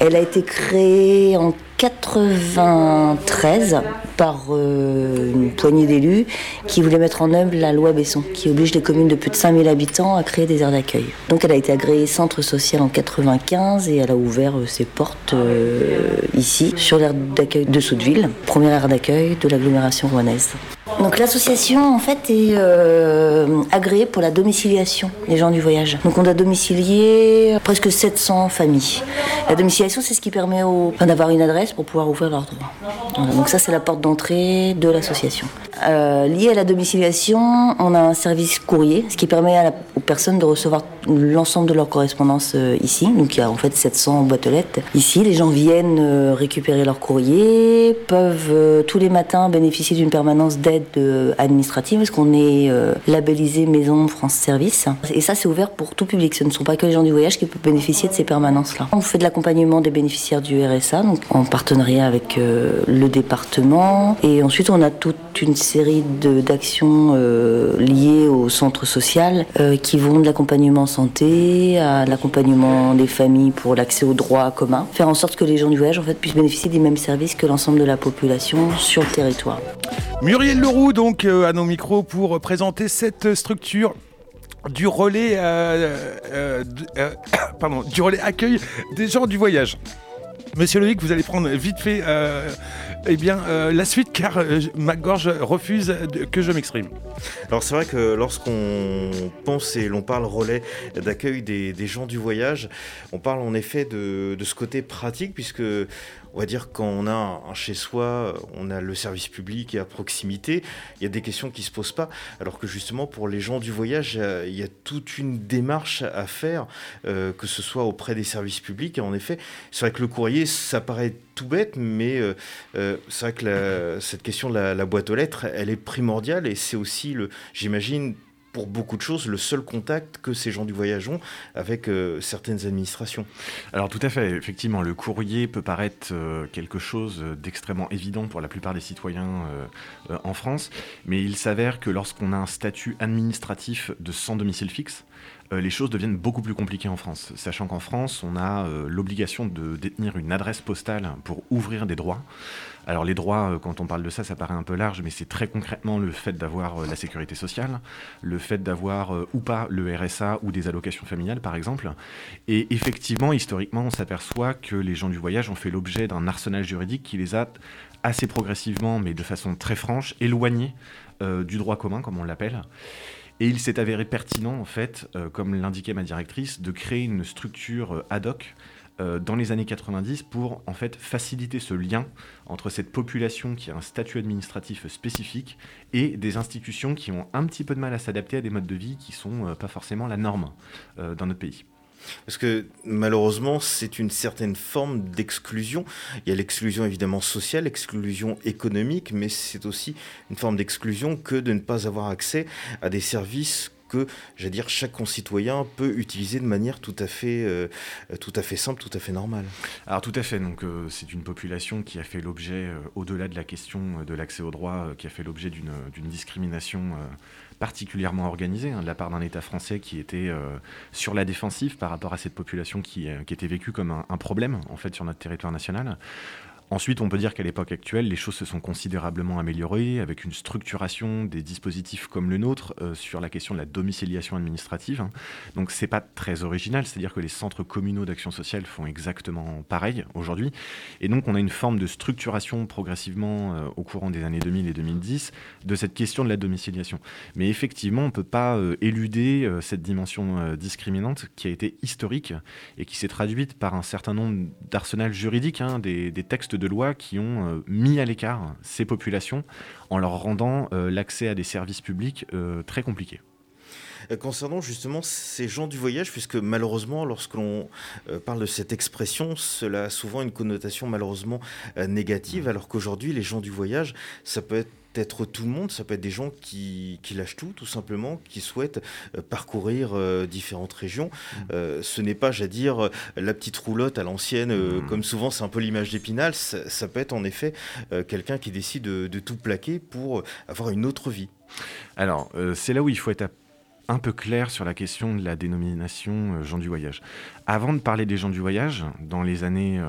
Elle a été créée en 93 par euh, une poignée d'élus qui voulaient mettre en œuvre la loi Besson, qui oblige les communes de plus de 5000 habitants à créer des aires d'accueil. Donc elle a été agréée centre social en 95 et elle a ouvert euh, ses portes euh, ici, sur l'aire d'accueil de Soudeville, première aire d'accueil de l'agglomération rouennaise. Donc l'association en fait est euh, agréée pour la domiciliation des gens du voyage. Donc on a domicilié presque 700 familles. La domiciliation c'est ce qui permet d'avoir une adresse pour pouvoir ouvrir leurs droits. Donc ça c'est la porte d'entrée de l'association. Euh, lié à la domiciliation, on a un service courrier, ce qui permet aux personnes de recevoir l'ensemble de leur correspondance euh, ici. Donc il y a en fait 700 boîtes aux. Ici, les gens viennent récupérer leur courrier, peuvent tous les matins bénéficier d'une permanence d'aide euh, administrative, parce qu'on est euh, labellisé Maison France Service. Et ça, c'est ouvert pour tout public. Ce ne sont pas que les gens du voyage qui peuvent bénéficier de ces permanences-là. On fait de l'accompagnement des bénéficiaires du RSA, donc en partenariat avec euh, le département. Et ensuite, on a toute une série d'actions liées au centre social qui vont de l'accompagnement santé à l'accompagnement des familles pour l'accès aux droits communs. Faire en sorte que les gens du voyage en fait, puissent bénéficier des mêmes services que l'ensemble de la population sur le territoire. Muriel Donc, euh, à nos micros pour présenter cette structure du relais, euh, euh, pardon, du relais accueil des gens du voyage. Monsieur Loïc, vous allez prendre vite fait eh bien, la suite car ma gorge refuse que je m'exprime. Alors c'est vrai que lorsqu'on pense et l'on parle relais d'accueil des, des gens du voyage, on parle en effet de, de ce côté pratique puisque on va dire quand on a un, un chez soi, on a le service public et à proximité, il y a des questions qui se posent pas. Alors que justement pour les gens du voyage, euh, il y a toute une démarche à faire, euh, que ce soit auprès des services publics. Et en effet, c'est vrai que le courrier, ça paraît tout bête, mais euh, c'est vrai que cette question de la, la boîte aux lettres, elle est primordiale et c'est aussi, j'imagine, pour beaucoup de choses, le seul contact que ces gens du voyage ont avec euh, certaines administrations. Alors tout à fait, effectivement, le courrier peut paraître euh, quelque chose d'extrêmement évident pour la plupart des citoyens euh, en France, mais il s'avère que lorsqu'on a un statut administratif de sans domicile fixe, les choses deviennent beaucoup plus compliquées en France, sachant qu'en France, on a euh, l'obligation de détenir une adresse postale pour ouvrir des droits. Alors les droits, euh, quand on parle de ça, ça paraît un peu large, mais c'est très concrètement le fait d'avoir euh, la sécurité sociale, le fait d'avoir euh, ou pas le RSA ou des allocations familiales, par exemple. Et effectivement, historiquement, on s'aperçoit que les gens du voyage ont fait l'objet d'un arsenal juridique qui les a assez progressivement, mais de façon très franche, éloignés euh, du droit commun, comme on l'appelle. Et il s'est avéré pertinent, en fait, euh, comme l'indiquait ma directrice, de créer une structure euh, ad hoc euh, dans les années 90 pour en fait faciliter ce lien entre cette population qui a un statut administratif spécifique et des institutions qui ont un petit peu de mal à s'adapter à des modes de vie qui sont euh, pas forcément la norme dans notre pays. Parce que malheureusement, c'est une certaine forme d'exclusion. Il y a l'exclusion évidemment sociale, l'exclusion économique, mais c'est aussi une forme d'exclusion que de ne pas avoir accès à des services que, j'allais dire, chaque concitoyen peut utiliser de manière tout à fait, euh, tout à fait simple, tout à fait normale. Alors tout à fait, donc euh, c'est une population qui a fait l'objet, euh, au-delà de la question de l'accès au droit, qui a fait l'objet d'une discrimination particulièrement organisée hein, de la part d'un État français qui était sur la défensive par rapport à cette population qui, qui était vécue comme un, un, problème en fait sur notre territoire national. Ensuite, on peut dire qu'à l'époque actuelle, les choses se sont considérablement améliorées avec une structuration des dispositifs comme le nôtre euh, sur la question de la domiciliation administrative. Donc, Donc c'est pas très original, c'est-à-dire que les centres communaux d'action sociale font exactement pareil aujourd'hui. Et donc on a une forme de structuration progressivement euh, au courant des années 2000 et 2010 de cette question de la domiciliation. Mais effectivement, on peut pas euh, éluder cette dimension discriminante qui a été historique et qui s'est traduite par un certain nombre d'arsenals juridiques, hein, des, des textes de loi qui ont euh, mis à l'écart ces populations en leur rendant euh, l'accès à des services publics euh, très compliqué. Concernant justement ces gens du voyage, puisque malheureusement, lorsque l'on parle de cette expression, cela a souvent une connotation malheureusement négative, mmh. alors qu'aujourd'hui, les gens du voyage, ça peut être être tout le monde, ça peut être des gens qui, lâchent tout, tout simplement, qui souhaitent euh, parcourir euh, différentes régions. Mmh. Euh, ce n'est pas, j'allais dire, la petite roulotte à l'ancienne, mmh. comme souvent c'est un peu l'image d'Épinal, ça, peut être en effet quelqu'un qui décide de, tout plaquer pour avoir une autre vie. Alors, c'est là où il faut être un peu clair sur la question de la dénomination gens du voyage. Avant de parler des gens du voyage, dans les années,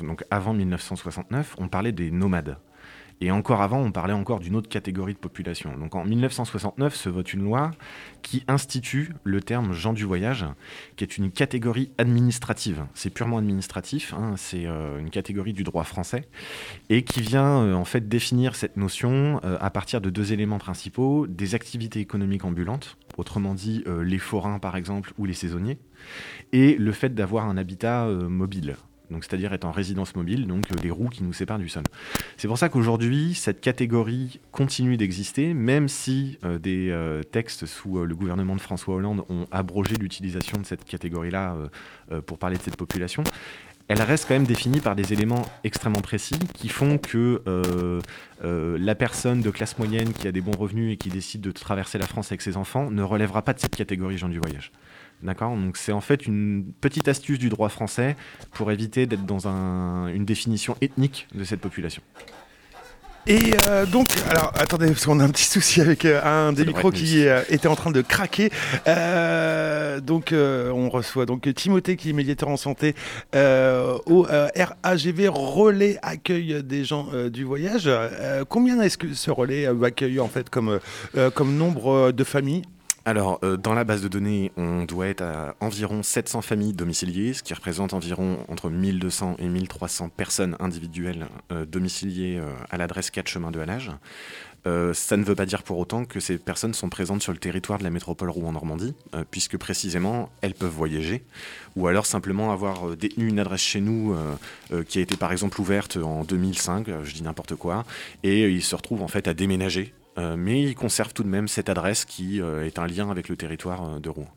donc avant 1969, on parlait des nomades. Et encore avant, on parlait encore d'une autre catégorie de population. Donc en 1969 se vote une loi qui institue le terme gens du voyage, qui est une catégorie administrative. C'est purement administratif, hein, c'est euh, une catégorie du droit français, et qui vient euh, en fait définir cette notion euh, à partir de deux éléments principaux, des activités économiques ambulantes, autrement dit les forains par exemple ou les saisonniers, et le fait d'avoir un habitat mobile donc c'est-à-dire être en résidence mobile, donc euh, les roues qui nous séparent du sol. C'est pour ça qu'aujourd'hui, cette catégorie continue d'exister, même si euh, des euh, textes sous le gouvernement de François Hollande ont abrogé l'utilisation de cette catégorie-là pour parler de cette population. Elle reste quand même définie par des éléments extrêmement précis qui font que la personne de classe moyenne qui a des bons revenus et qui décide de traverser la France avec ses enfants ne relèvera pas de cette catégorie gens du voyage. D'accord? Donc c'est en fait une petite astuce du droit français pour éviter d'être dans une définition ethnique de cette population. Et euh, donc, alors attendez, parce qu'on a un petit souci avec euh, un des micros qui euh, était en train de craquer. donc, on reçoit donc Timothée qui est médiateur en santé au RAGV Relais Accueil des gens du voyage. combien est-ce que ce relais accueille en fait comme, comme nombre de familles? Alors, euh, dans la base de données, on doit être à environ 700 familles domiciliées, ce qui représente environ entre 1200 et 1300 personnes individuelles euh, domiciliées euh, à l'adresse 4 chemin de Halage. ça ne veut pas dire pour autant que ces personnes sont présentes sur le territoire de la métropole Rouen-Normandie, puisque précisément elles peuvent voyager, ou alors simplement avoir détenu une adresse chez nous qui a été par exemple ouverte en 2005, je dis n'importe quoi, et ils se retrouvent en fait à déménager mais il conserve tout de même cette adresse qui euh, est un lien avec le territoire euh, de Rouen.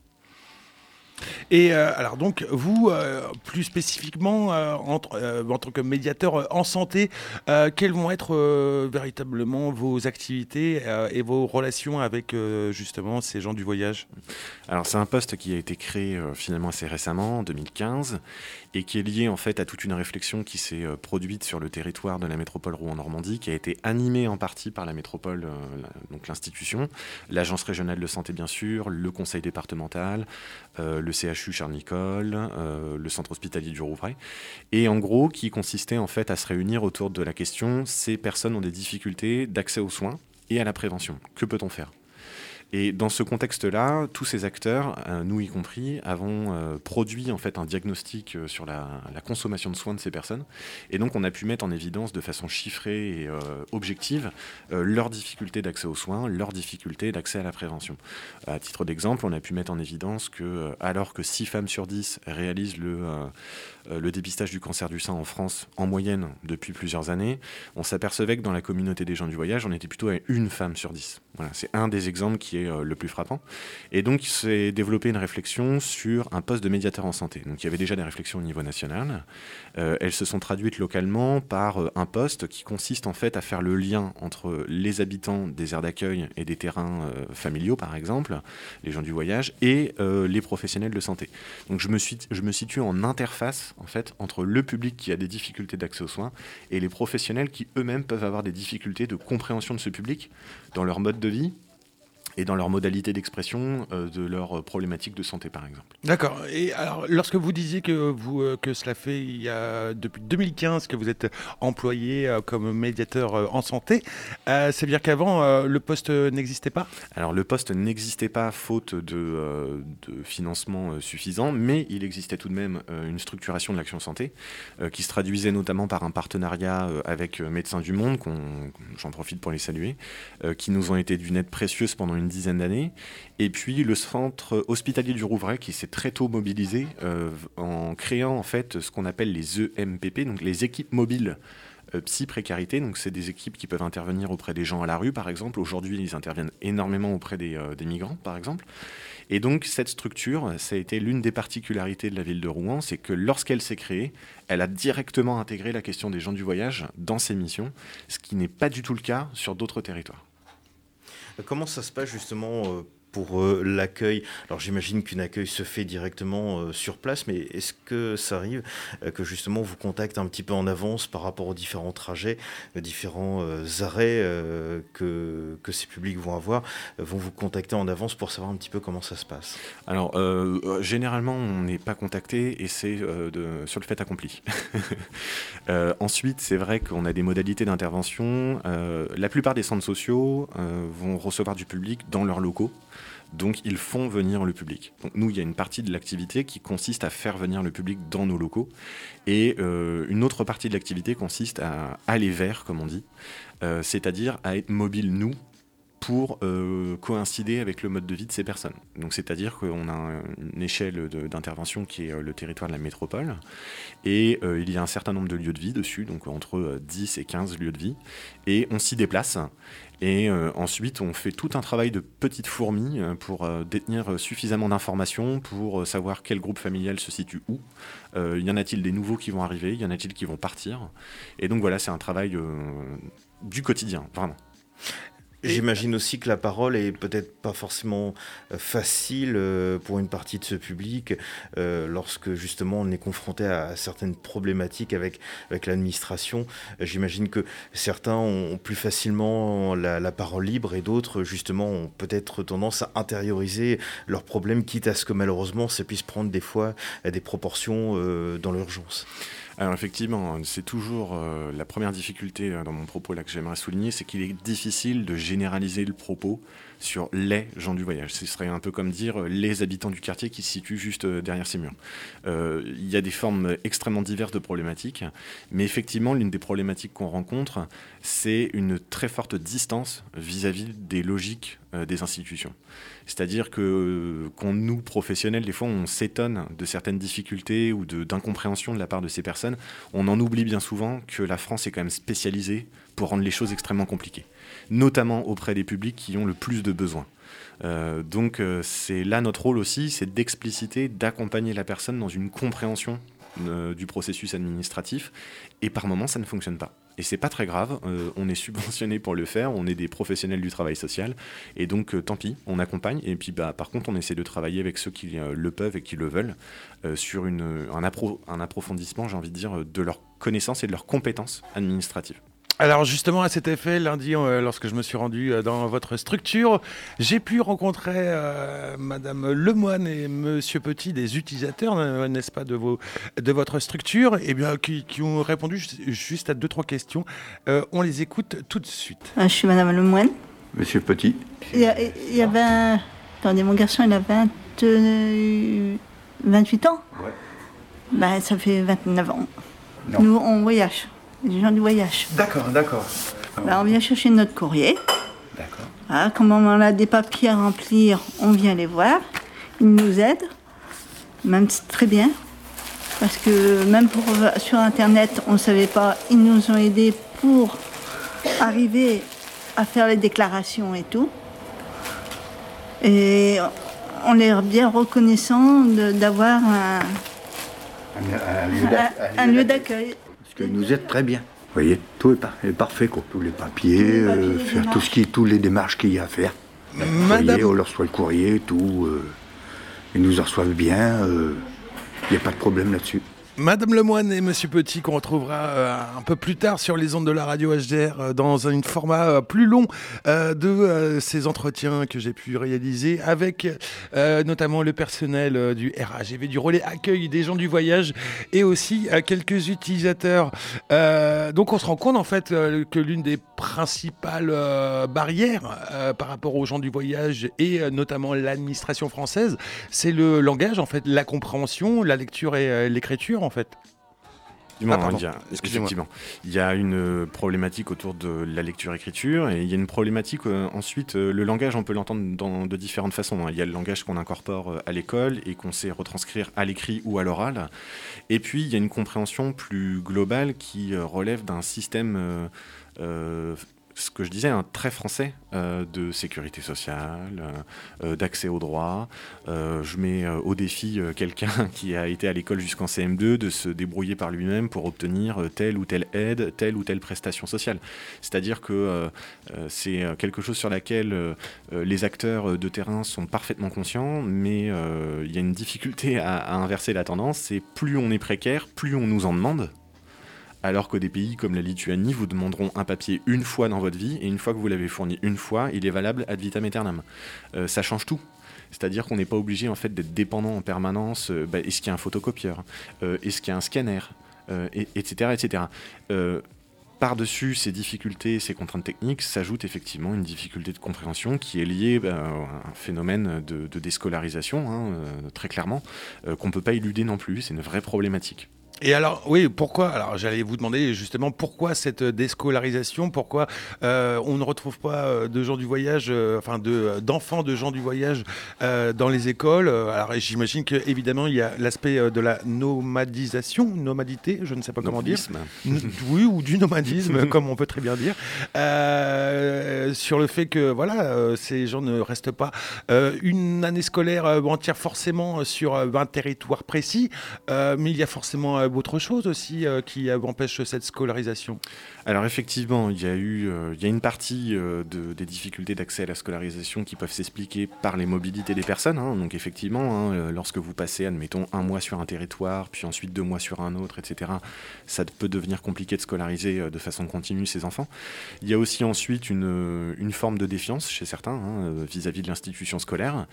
Et alors donc vous, plus spécifiquement en, tant que médiateur en santé, quelles vont être véritablement vos activités et vos relations avec justement ces gens du voyage? Alors c'est un poste qui a été créé finalement assez récemment, en 2015, et qui est lié en fait à toute une réflexion qui s'est euh, produite sur le territoire de la métropole Rouen-Normandie, qui a été animée en partie par la métropole, euh, donc l'institution, l'agence régionale de santé bien sûr, le conseil départemental, euh, le CHU Charles-Nicole, le centre hospitalier du Rouvray, et en gros qui consistait en fait à se réunir autour de la question ces personnes ont des difficultés d'accès aux soins et à la prévention. Que peut-on faire? Et dans ce contexte-là, tous ces acteurs, euh, nous y compris, avons euh, produit en fait un diagnostic euh, sur la, consommation de soins de ces personnes. Et donc on a pu mettre en évidence de façon chiffrée et objective leurs difficultés d'accès aux soins, leurs difficultés d'accès à la prévention. À titre d'exemple, on a pu mettre en évidence que alors que 6 femmes sur 10 réalisent le, le dépistage du cancer du sein en France en moyenne depuis plusieurs années, on s'apercevait que dans la communauté des gens du voyage, on était plutôt à une femme sur 10. Voilà, c'est un des exemples qui est euh, le plus frappant. Et donc, s'est développé une réflexion sur un poste de médiateur en santé. Donc, il y avait déjà des réflexions au niveau national. Euh, elles se sont traduites localement par euh, un poste qui consiste en fait à faire le lien entre les habitants des aires d'accueil et des terrains euh, familiaux, par exemple, les gens du voyage, et euh, les professionnels de santé. Donc, je me situe en interface en fait entre le public qui a des difficultés d'accès aux soins et les professionnels qui eux-mêmes peuvent avoir des difficultés de compréhension de ce public dans leur mode de vie et dans leur modalité d'expression euh, de leurs problématiques de santé, par exemple. D'accord. Et alors, lorsque vous disiez que, vous, euh, que cela fait il y a, depuis 2015 que vous êtes employé euh, comme médiateur euh, en santé, euh, ça veut dire qu'avant, euh, le poste n'existait pas? Alors le poste n'existait pas faute de, euh, de financement euh, suffisant, mais il existait tout de même euh, une structuration de l'action santé euh, qui se traduisait notamment par un partenariat euh, avec euh, Médecins du Monde, qu'on- j'en profite pour les saluer, euh, qui nous ont été d'une aide précieuse pendant une dizaine d'années, et puis le centre hospitalier du Rouvray qui s'est très tôt mobilisé euh, en créant en fait ce qu'on appelle les EMPP, donc les équipes mobiles euh, psy-précarité. Donc, c'est des équipes qui peuvent intervenir auprès des gens à la rue, par exemple. Aujourd'hui, ils interviennent énormément auprès des, euh, des migrants, par exemple. Et donc, cette structure, ça a été l'une des particularités de la ville de Rouen, c'est que lorsqu'elle s'est créée, elle a directement intégré la question des gens du voyage dans ses missions, ce qui n'est pas du tout le cas sur d'autres territoires. Comment ça se passe justement euh, pour euh, l'accueil Alors j'imagine qu'une accueil se fait directement euh, sur place, mais est-ce que ça arrive euh, que justement vous contacte un petit peu en avance par rapport aux différents trajets, aux différents arrêts que, que ces publics vont avoir, vont vous contacter en avance pour savoir un petit peu comment ça se passe? Alors, généralement, on n'est pas contacté et c'est sur le fait accompli. Ensuite, c'est vrai qu'on a des modalités d'intervention. La plupart des centres sociaux vont recevoir du public dans leurs locaux. Donc, ils font venir le public. Donc, nous, il y a une partie de l'activité qui consiste à faire venir le public dans nos locaux. Et euh, une autre partie de l'activité consiste à aller vers, comme on dit, Euh, c'est-à-dire à être mobile, nous, pour euh, coïncider avec le mode de vie de ces personnes. Donc c'est-à-dire qu'on a un- une échelle d'intervention qui est euh, le territoire de la métropole, et euh, il y a un certain nombre de lieux de vie dessus, donc entre euh, 10 et 15 lieux de vie, et on s'y déplace. Et ensuite, on fait tout un travail de petite fourmi pour détenir suffisamment d'informations pour savoir quel groupe familial se situe où. Y en a-t-il des nouveaux qui vont arriver? Y en a-t-il qui vont partir? Et donc voilà, c'est un travail du quotidien, vraiment. J'imagine aussi que la parole est peut-être pas forcément euh, facile euh, pour une partie de ce public euh, lorsque justement on est confronté à certaines problématiques avec, avec l'administration. J'imagine que certains ont plus facilement la, la parole libre et d'autres justement ont peut-être tendance à intérioriser leurs problèmes quitte à ce que malheureusement ça puisse prendre des fois des proportions dans l'urgence. Alors effectivement, c'est toujours euh, la première difficulté euh, dans mon propos là que j'aimerais souligner, c'est qu'il est difficile de généraliser le propos sur les gens du voyage. Ce serait un peu comme dire euh, les habitants du quartier qui se situent juste euh, derrière ces murs. Euh, Il y a des formes extrêmement diverses de problématiques, mais effectivement, l'une des problématiques qu'on rencontre, c'est une très forte distance vis-à-vis des logiques des institutions. C'est-à-dire que quand nous, professionnels, des fois, on s'étonne de certaines difficultés ou d'incompréhension de, la part de ces personnes, on en oublie bien souvent que la France est quand même spécialisée pour rendre les choses extrêmement compliquées, notamment auprès des publics qui ont le plus de besoins. Euh, donc euh, c'est là notre rôle aussi, c'est d'expliciter, d'accompagner la personne dans une compréhension euh, du processus administratif, et par moments ça ne fonctionne pas. Et c'est pas très grave, on est subventionné pour le faire, on est des professionnels du travail social, et donc tant pis, on accompagne, et puis bah, par contre on essaie de travailler avec ceux qui le peuvent et qui le veulent, sur un, un approfondissement, j'ai envie de dire, de leurs connaissances et de leurs compétences administratives. Alors justement à cet effet, lundi, euh, lorsque je me suis rendu euh, dans votre structure, j'ai pu rencontrer euh, Madame Lemoine et Monsieur Petit, des utilisateurs, euh, n'est-ce pas, de, vos, de votre structure, et bien qui, qui ont répondu ju- juste à deux trois questions. Euh, on les écoute tout de suite. Ah, Je suis Madame Lemoine. Monsieur Petit. Il y, a- il y avait un... Attendez, mon garçon, il a 20, euh, 28 ans Ouais. Ben, ça fait 29 ans. Non. Nous, on voyage. Les gens du voyage. D'accord, d'accord. On vient chercher notre courrier. D'accord. Ah, comme on a des papiers à remplir, on vient les voir. Ils nous aident. Même très bien. Parce que même pour, sur Internet, on ne savait pas. Ils nous ont aidés pour arriver à faire les déclarations et tout. Et on est bien reconnaissant d'avoir un- un lieu d'accueil. Que nous êtes très bien. Vous voyez, tout est, par- est parfait, quoi. Tous les papiers, les papiers, euh, faire tout démarches. ce qui, tous les démarches qu'il y a à faire. Le Madame- courrier, on leur reçoit le courrier, tout. euh, ils nous en reçoivent bien. Il n'y a pas de problème là-dessus. Madame Lemoine et Monsieur Petit qu'on retrouvera euh, un peu plus tard sur les ondes de la radio HDR euh, dans un format euh, plus long de ces entretiens que j'ai pu réaliser avec notamment le personnel du RAGV, du relais accueil des gens du voyage et aussi quelques utilisateurs. Donc on se rend compte en fait que l'une des principales euh, barrières euh, par rapport aux gens du voyage et euh, notamment l'administration française, c'est le langage en fait, la compréhension, la lecture et l'écriture en fait. Ah, pardon. il y a, effectivement. Il y a une problématique autour de la lecture-écriture et il y a une problématique euh, ensuite. euh, le langage, on peut l'entendre de différentes façons. hein. Il y a le langage qu'on incorpore euh, à l'école et qu'on sait retranscrire à l'écrit ou à l'oral. Et puis, il y a une compréhension plus globale qui relève d'un système. Euh, ce que je disais, un très français euh, de sécurité sociale, euh, d'accès aux droits. Je mets au défi quelqu'un qui a été à l'école jusqu'en CM2 de se débrouiller par lui-même pour obtenir telle ou telle aide, telle ou telle prestation sociale. C'est-à-dire que c'est quelque chose sur laquelle les acteurs de terrain sont parfaitement conscients, mais il y a une difficulté à inverser la tendance. C'est plus on est précaire, plus on nous en demande. Alors que des pays comme la Lituanie vous demanderont un papier une fois dans votre vie, et une fois que vous l'avez fourni une fois, il est valable ad vitam aeternam. Euh, ça change tout. C'est-à-dire qu'on n'est pas obligé en fait d'être dépendant en permanence. euh, bah, est-ce qu'il y a un photocopieur Euh, Est-ce qu'il y a un scanner et- Etc. etc. Par-dessus ces difficultés, ces contraintes techniques, s'ajoute effectivement une difficulté de compréhension qui est liée bah, à un phénomène de, déscolarisation, hein, très clairement, qu'on ne peut pas éluder non plus. C'est une vraie problématique. Et alors, oui, pourquoi Alors, j'allais vous demander justement pourquoi cette déscolarisation Pourquoi euh, on ne retrouve pas euh, de gens du voyage, euh, enfin de d'enfants de gens du voyage euh, dans les écoles Alors, j'imagine que évidemment il y a l'aspect de la nomadisation, nomadité, je ne sais pas comment dire. Nomadisme. Oui, ou du nomadisme, comme on peut très bien dire, sur le fait que voilà, ces gens ne restent pas une année scolaire entière forcément sur un territoire précis, mais il y a forcément autre chose aussi euh, qui euh, empêche cette scolarisation? Alors effectivement, il y a eu, euh, il y a une partie euh, de- des difficultés d'accès à la scolarisation qui peuvent s'expliquer par les mobilités des personnes. hein. Donc effectivement, hein, euh, lorsque vous passez, admettons, un mois sur un territoire, puis ensuite deux mois sur un autre, etc., ça peut devenir compliqué de scolariser euh, de façon continue ces enfants. Il y a aussi ensuite une, euh, forme de défiance chez certains hein, euh, vis-à-vis de l'institution scolaire.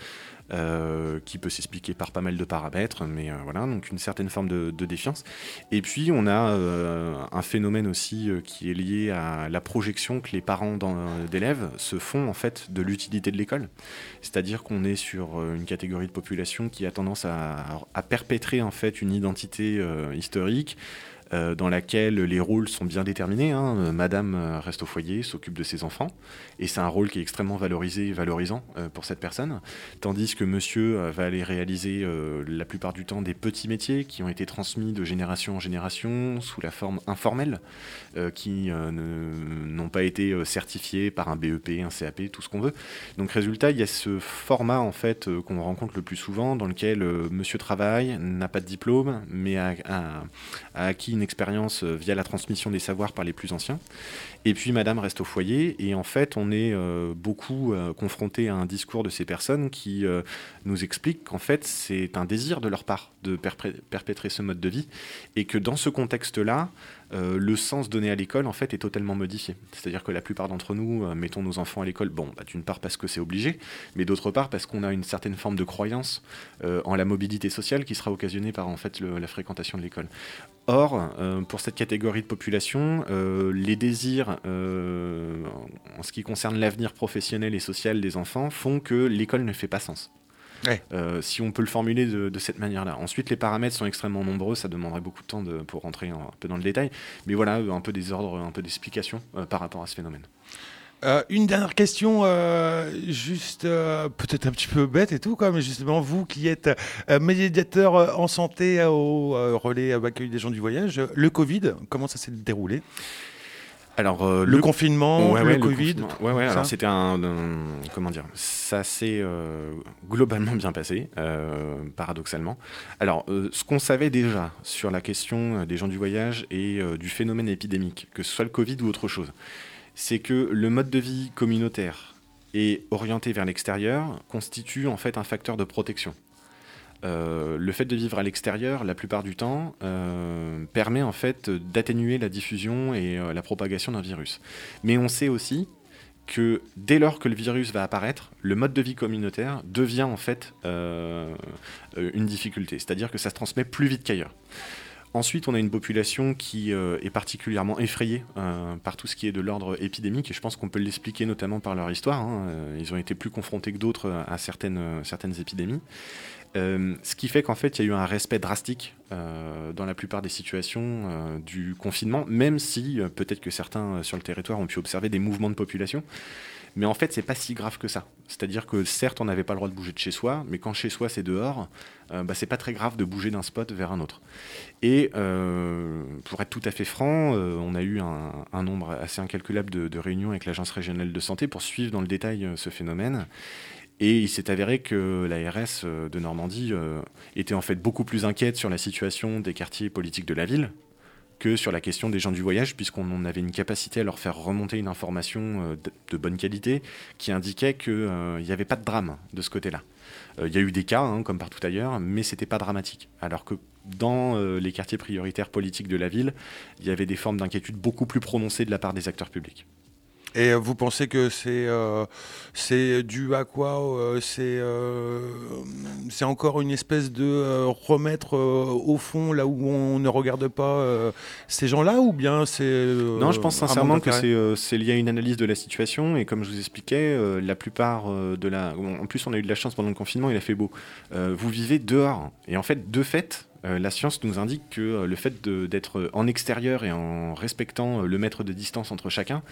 Euh, qui peut s'expliquer par pas mal de paramètres, mais euh, voilà, donc une certaine forme de, défiance. Et puis on a euh, un phénomène aussi qui est lié à la projection que les parents d'élèves se font en fait de l'utilité de l'école. C'est-à-dire qu'on est sur une catégorie de population qui a tendance à, à perpétrer en fait une identité historique. Euh, dans laquelle les rôles sont bien déterminés. hein. Euh, Madame euh, reste au foyer, s'occupe de ses enfants, et c'est un rôle qui est extrêmement valorisé et valorisant pour cette personne. Tandis que monsieur va aller réaliser la plupart du temps des petits métiers qui ont été transmis de génération en génération sous la forme informelle, qui n'ont pas été certifiés par un BEP, un CAP, tout ce qu'on veut. Donc résultat, il y a ce format en fait qu'on rencontre le plus souvent dans lequel monsieur travaille, n'a pas de diplôme, mais a, a- a acquis une expérience euh, via la transmission des savoirs par les plus anciens. Et puis madame reste au foyer et en fait on est euh, beaucoup euh, confronté à un discours de ces personnes qui nous expliquent qu'en fait c'est un désir de leur part de perpétrer ce mode de vie et que dans ce contexte-là, euh, le sens donné à l'école en fait est totalement modifié. C'est-à-dire que la plupart d'entre nous euh, mettons nos enfants à l'école, bah, d'une part parce que c'est obligé, mais d'autre part parce qu'on a une certaine forme de croyance euh, en la mobilité sociale qui sera occasionnée par en fait la fréquentation de l'école. Or, pour cette catégorie de population, les désirs en ce qui concerne l'avenir professionnel et social des enfants font que l'école ne fait pas sens. Ouais. Euh, si on peut le formuler de, de cette manière-là. Ensuite, les paramètres sont extrêmement nombreux, ça demanderait beaucoup de temps de- pour rentrer un peu dans le détail. Mais voilà, un peu des ordres, un peu d'explications euh, par rapport à ce phénomène. Euh, une dernière question, euh, juste euh, peut-être un petit peu bête et tout, quoi, mais justement, vous qui êtes euh, médiateur euh, en santé euh, au euh, relais euh, accueil des gens du voyage, euh, le Covid, comment ça s'est déroulé? Alors euh, le, confinement, ouais, le ouais, Covid. confinement. Ouais, Alors c'était un, un- comment dire, ça s'est euh, globalement bien passé, euh, paradoxalement. Alors ce qu'on savait déjà sur la question des gens du voyage et du phénomène épidémique, que ce soit le Covid ou autre chose, c'est que le mode de vie communautaire et orienté vers l'extérieur constitue en fait un facteur de protection. Euh, le fait de vivre à l'extérieur, la plupart du temps, euh, permet en fait d'atténuer la diffusion et euh, la propagation d'un virus. Mais on sait aussi que dès lors que le virus va apparaître, le mode de vie communautaire devient en fait une difficulté. C'est-à-dire que ça se transmet plus vite qu'ailleurs. Ensuite, on a une population qui est particulièrement effrayée par tout ce qui est de l'ordre épidémique, et je pense qu'on peut l'expliquer notamment par leur histoire. hein. Ils ont été plus confrontés que d'autres à certaines, certaines épidémies. Euh, ce qui fait qu'en fait, il y a eu un respect drastique euh, dans la plupart des situations euh, du confinement, même si peut-être que certains sur le territoire ont pu observer des mouvements de population. Mais en fait, c'est pas si grave que ça. C'est-à-dire que certes, on n'avait pas le droit de bouger de chez soi, mais quand chez soi c'est dehors, euh, bah, c'est pas très grave de bouger d'un spot vers un autre. Et pour être tout à fait franc, on a eu un, nombre assez incalculable de, réunions avec l'Agence régionale de santé pour suivre dans le détail ce phénomène. Et il s'est avéré que l'ARS euh, de Normandie euh, était en fait beaucoup plus inquiète sur la situation des quartiers politiques de la ville que sur la question des gens du voyage, puisqu'on avait une capacité à leur faire remonter une information euh, de, bonne qualité qui indiquait qu'il n'y avait pas de drame de ce côté-là. Il y a eu des cas, hein, comme partout ailleurs, mais c'était pas dramatique. Alors que dans les quartiers prioritaires politiques de la ville, il y avait des formes d'inquiétude beaucoup plus prononcées de la part des acteurs publics. Et euh, vous pensez que c'est euh, c'est dû à quoi euh, C'est euh, c'est encore une espèce de remettre au fond là où on ne regarde pas ces gens-là ou bien c'est Non, je pense sincèrement que c'est lié à une analyse de la situation et comme je vous expliquais, la plupart de la... en plus, on a eu de la chance pendant le confinement, il a fait beau. Vous vivez dehors et en fait, de fait, euh, la science nous indique que euh, le fait d'être en extérieur et en respectant euh, le mètre de distance entre chacun,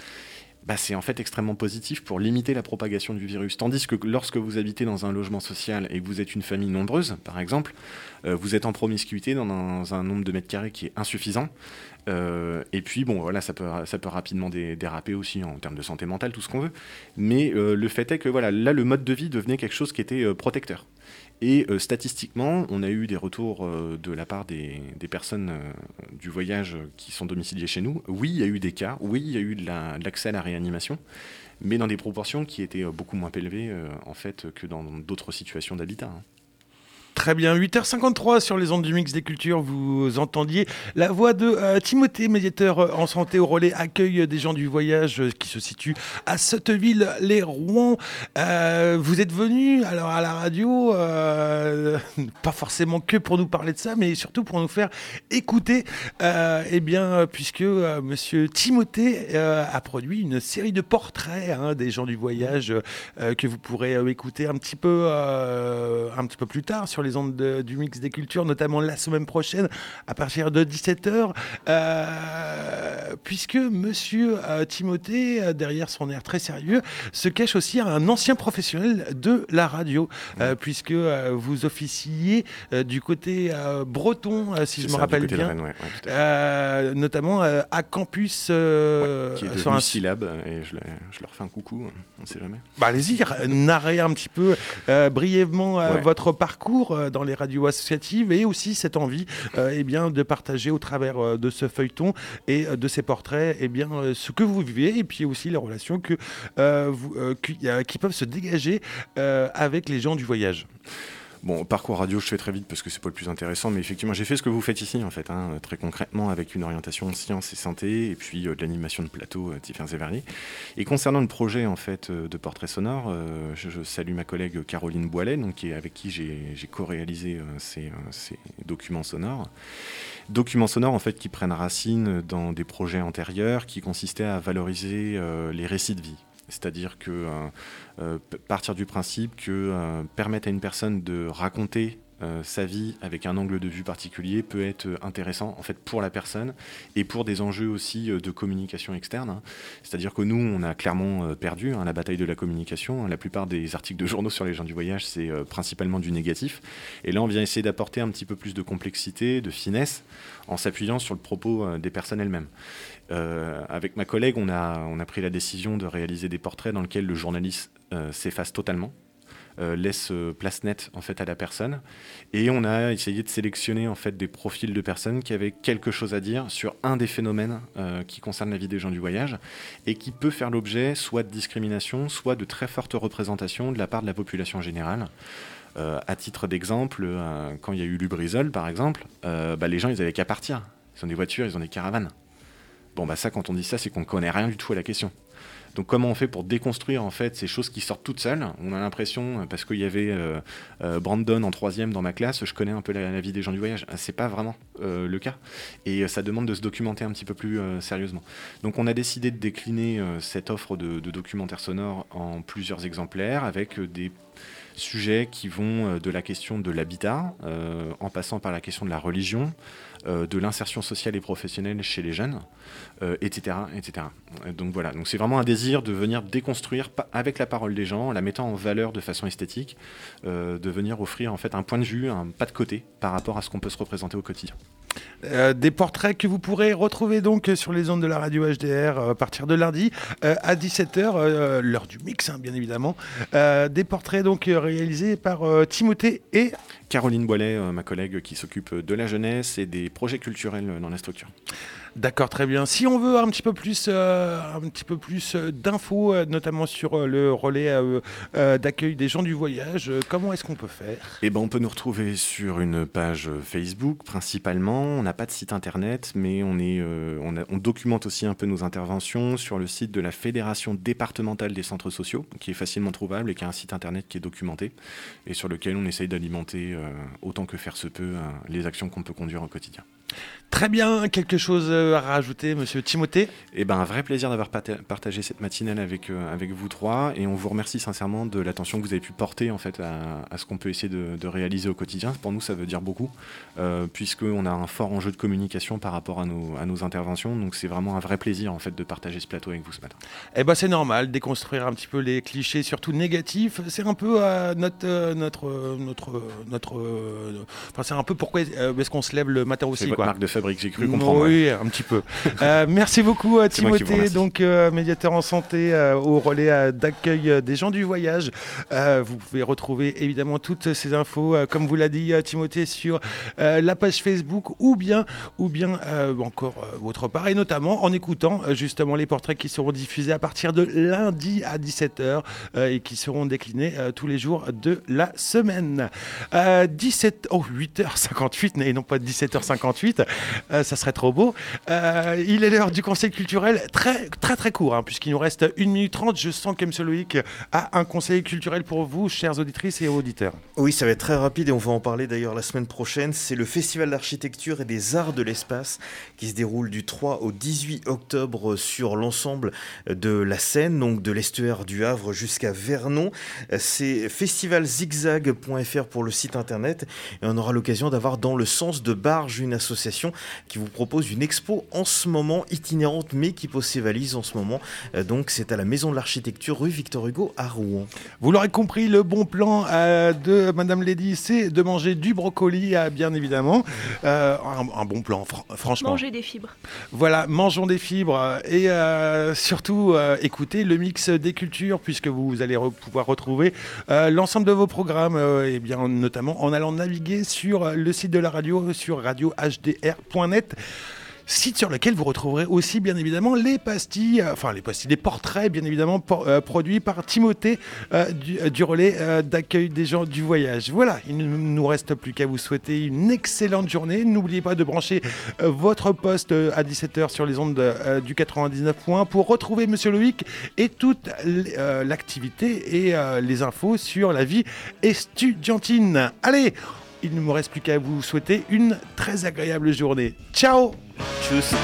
bah, c'est en fait extrêmement positif pour limiter la propagation du virus. Tandis que lorsque vous habitez dans un logement social et que vous êtes une famille nombreuse, par exemple, euh, vous êtes en promiscuité dans un, nombre de mètres carrés qui est insuffisant. Euh, et puis, bon, voilà, ça peut, ça peut rapidement dé- déraper aussi en termes de santé mentale, tout ce qu'on veut. Mais euh, le fait est que voilà, là, le mode de vie devenait quelque chose qui était protecteur. Et euh, statistiquement, on a eu des retours euh, de la part des, personnes euh, du voyage qui sont domiciliées chez nous. Oui, il y a eu des cas, oui, il y a eu de la- de l'accès à la réanimation, mais dans des proportions qui étaient beaucoup moins élevées en fait que dans d'autres situations d'habitat. hein. Très bien, 8h53 sur les ondes du mix des cultures, vous entendiez la voix de euh, Timothée, médiateur euh, en santé au relais accueil des gens du voyage euh, qui se situe à Sotteville-les-Rouen. Euh, vous êtes venu alors à la radio, pas forcément que pour nous parler de ça, mais surtout pour nous faire écouter, eh bien, puisque monsieur Timothée a produit une série de portraits hein, des gens du voyage que vous pourrez écouter un petit peu, un petit peu plus tard sur les ondes de- du mix des cultures, notamment la semaine prochaine à partir de 17h, puisque Monsieur euh, Timothée, euh, derrière son air très sérieux, se cache aussi un ancien professionnel de la radio, euh, puisque euh, vous officiez euh, du côté euh, breton, euh, si je me ça, rappelle bien, Rennes, ouais, ouais. Euh, notamment euh, à campus euh, qui est sur un syllabe, et je, je leur fais un coucou, on ne sait jamais. bah, allez-y, narrez un petit peu euh, brièvement euh, Ouais. votre parcours euh, dans les radios associatives et aussi cette envie euh, eh bien, de partager au travers euh, de ce feuilleton et de ces portraits eh bien, ce que vous vivez et puis aussi les relations qui, peuvent se dégager avec les gens du voyage. Bon, parcours radio, je fais très vite parce que c'est pas le plus intéressant, mais effectivement, j'ai fait ce que vous faites ici, en fait, hein, très concrètement, avec une orientation sciences et santé, et puis euh, de l'animation de plateaux euh, divers et concernant le projet, en fait, euh, de portrait sonore, euh, je, salue ma collègue Caroline Boilet, donc, avec qui j'ai co-réalisé ces, ces documents sonores. Documents sonores, en fait, qui prennent racine dans des projets antérieurs qui consistaient à valoriser les récits de vie. C'est-à-dire que euh, euh, partir du principe que euh, permettre à une personne de raconter euh, sa vie avec un angle de vue particulier peut être euh, intéressant en fait pour la personne et pour des enjeux aussi euh, de communication externe. hein. C'est-à-dire que nous, on a clairement perdu hein, la bataille de la communication. La plupart des articles de journaux sur les gens du voyage, c'est principalement du négatif. Et là, on vient essayer d'apporter un petit peu plus de complexité, de finesse, en s'appuyant sur le propos des personnes elles-mêmes. Avec ma collègue, on a, on a pris la décision de réaliser des portraits dans lesquels le journaliste s'efface totalement. Euh, laisse euh, place nette en fait à la personne et on a essayé de sélectionner en fait des profils de personnes qui avaient quelque chose à dire sur un des phénomènes euh, qui concerne la vie des gens du voyage et qui peut faire l'objet soit de discrimination soit de très fortes représentations de la part de la population générale Euh, à titre d'exemple, quand il y a eu Lubrizol, par exemple, bah, les gens, ils avaient qu'à partir. Ils ont des voitures, ils ont des caravanes. Bon, bah ça, quand on dit ça, c'est qu'on ne connaît rien du tout à la question. Donc comment on fait pour déconstruire en fait ces choses qui sortent toutes seules? On a l'impression, euh, parce qu'il y avait euh, euh, Brandon en troisième dans ma classe, je connais un peu la, vie des gens du voyage. Ah, C'est pas vraiment le cas. Et ça demande de se documenter un petit peu plus sérieusement. Donc on a décidé de décliner cette offre de, de documentaire sonore en plusieurs exemplaires avec des sujets qui vont de la question de l'habitat, en passant par la question de la religion, de l'insertion sociale et professionnelle chez les jeunes, euh, etc., etc. Euh, Donc voilà, donc c'est vraiment un désir de venir déconstruire avec la parole des gens, en la mettant en valeur de façon esthétique, euh, de venir offrir en fait un point de vue, un pas de côté par rapport à ce qu'on peut se représenter au quotidien. Euh, des portraits que vous pourrez retrouver donc sur les ondes de la radio HDR euh, à partir de lundi euh, à 17h, l'heure du mix hein, bien évidemment. Euh, des portraits donc euh, réalisés par euh, Timothée et Caroline Boilet, euh, ma collègue qui s'occupe de la jeunesse et des projets culturels dans la structure. D'accord, très bien. Si on veut un petit peu plus, euh, un petit peu plus euh, d'infos, notamment sur le relais euh, d'accueil des gens du voyage, comment est-ce qu'on peut faire? Eh ben, on peut nous retrouver sur une page Facebook principalement. On n'a pas de site internet, mais on, est, euh, on, a- on documente aussi un peu nos interventions sur le site de la Fédération départementale des centres sociaux, qui est facilement trouvable et qui a un site internet qui est documenté et sur lequel on essaye d'alimenter autant que faire se peut euh, les actions qu'on peut conduire au quotidien. Très bien, quelque chose euh, à rajouter, monsieur Timothée? Eh ben, un vrai plaisir d'avoir partagé cette matinale avec, euh, avec vous trois et on vous remercie sincèrement de l'attention que vous avez pu porter en fait, à, à ce qu'on peut essayer de, de réaliser au quotidien. Pour nous, ça veut dire beaucoup euh, puisqu'on a un fort enjeu de communication par rapport à nos, à nos interventions. Donc, c'est vraiment un vrai plaisir en fait, de partager ce plateau avec vous ce matin. Eh ben c'est normal, déconstruire un petit peu les clichés, surtout négatifs. C'est un peu euh, notre, euh, notre, notre, notre, enfin c'est un peu pourquoi est-ce qu'on se lève le matin aussi? Votre quoi. marque de fabrique, j'ai cru comprendre. Oui, un petit peu. Euh, merci beaucoup à vous Timothée, donc euh, médiateur en santé euh, au relais euh, d'accueil euh, des gens du voyage. Euh, vous pouvez retrouver évidemment toutes ces infos, euh, comme vous l'a dit euh, Timothée, sur euh, la page Facebook ou bien, ou bien euh, encore euh, autre part, et notamment en écoutant euh, justement les portraits qui seront diffusés à partir de lundi à 17h euh, et qui seront déclinés euh, tous les jours de la semaine. Euh, 17, oh, 8h58 et non pas 17h58, euh, ça serait trop beau. Euh, il est l'heure du conseil culturel très très très court, hein, puisqu'il nous reste 1 minute 30. Je sens que M. Loïc a un conseil culturel pour vous, chères auditrices et auditeurs. Oui, ça va être très rapide et on va en parler d'ailleurs la semaine prochaine. C'est le Festival d'architecture et des arts de l'espace qui se déroule du 3 au 18 octobre sur l'ensemble de la Seine, donc de l'estuaire du Havre jusqu'à Vernon. C'est festivalzigzag.fr pour le site internet et on aura l'occasion d'avoir dans le sens de Barge une association qui vous propose une expo en ce moment itinérante mais qui pose ses valises en ce moment. Euh, Donc c'est à la Maison de l'Architecture rue Victor Hugo à Rouen. Vous l'aurez compris, le bon plan euh, de Madame Lady, c'est de manger du brocoli, euh, bien évidemment. Euh, un, un bon plan, fr- franchement. Manger des fibres. Voilà, mangeons des fibres et euh, surtout euh, écoutez le mix des cultures puisque vous allez re- pouvoir retrouver euh, l'ensemble de vos programmes euh, et bien notamment en allant naviguer sur le site de la radio sur site sur lequel vous retrouverez aussi bien évidemment les pastilles, euh, enfin les pastilles, les portraits bien évidemment euh, produits par Timothée euh, du, du relais d'accueil des gens du voyage. Voilà, il ne nous reste plus qu'à vous souhaiter une excellente journée. N'oubliez pas de brancher votre poste à 17h sur les ondes du 99.1 pour retrouver Monsieur Loïc et toute l'activité et les infos sur la vie estudiantine. Allez, il ne me reste plus qu'à vous souhaiter une très agréable journée. Ciao Tchuss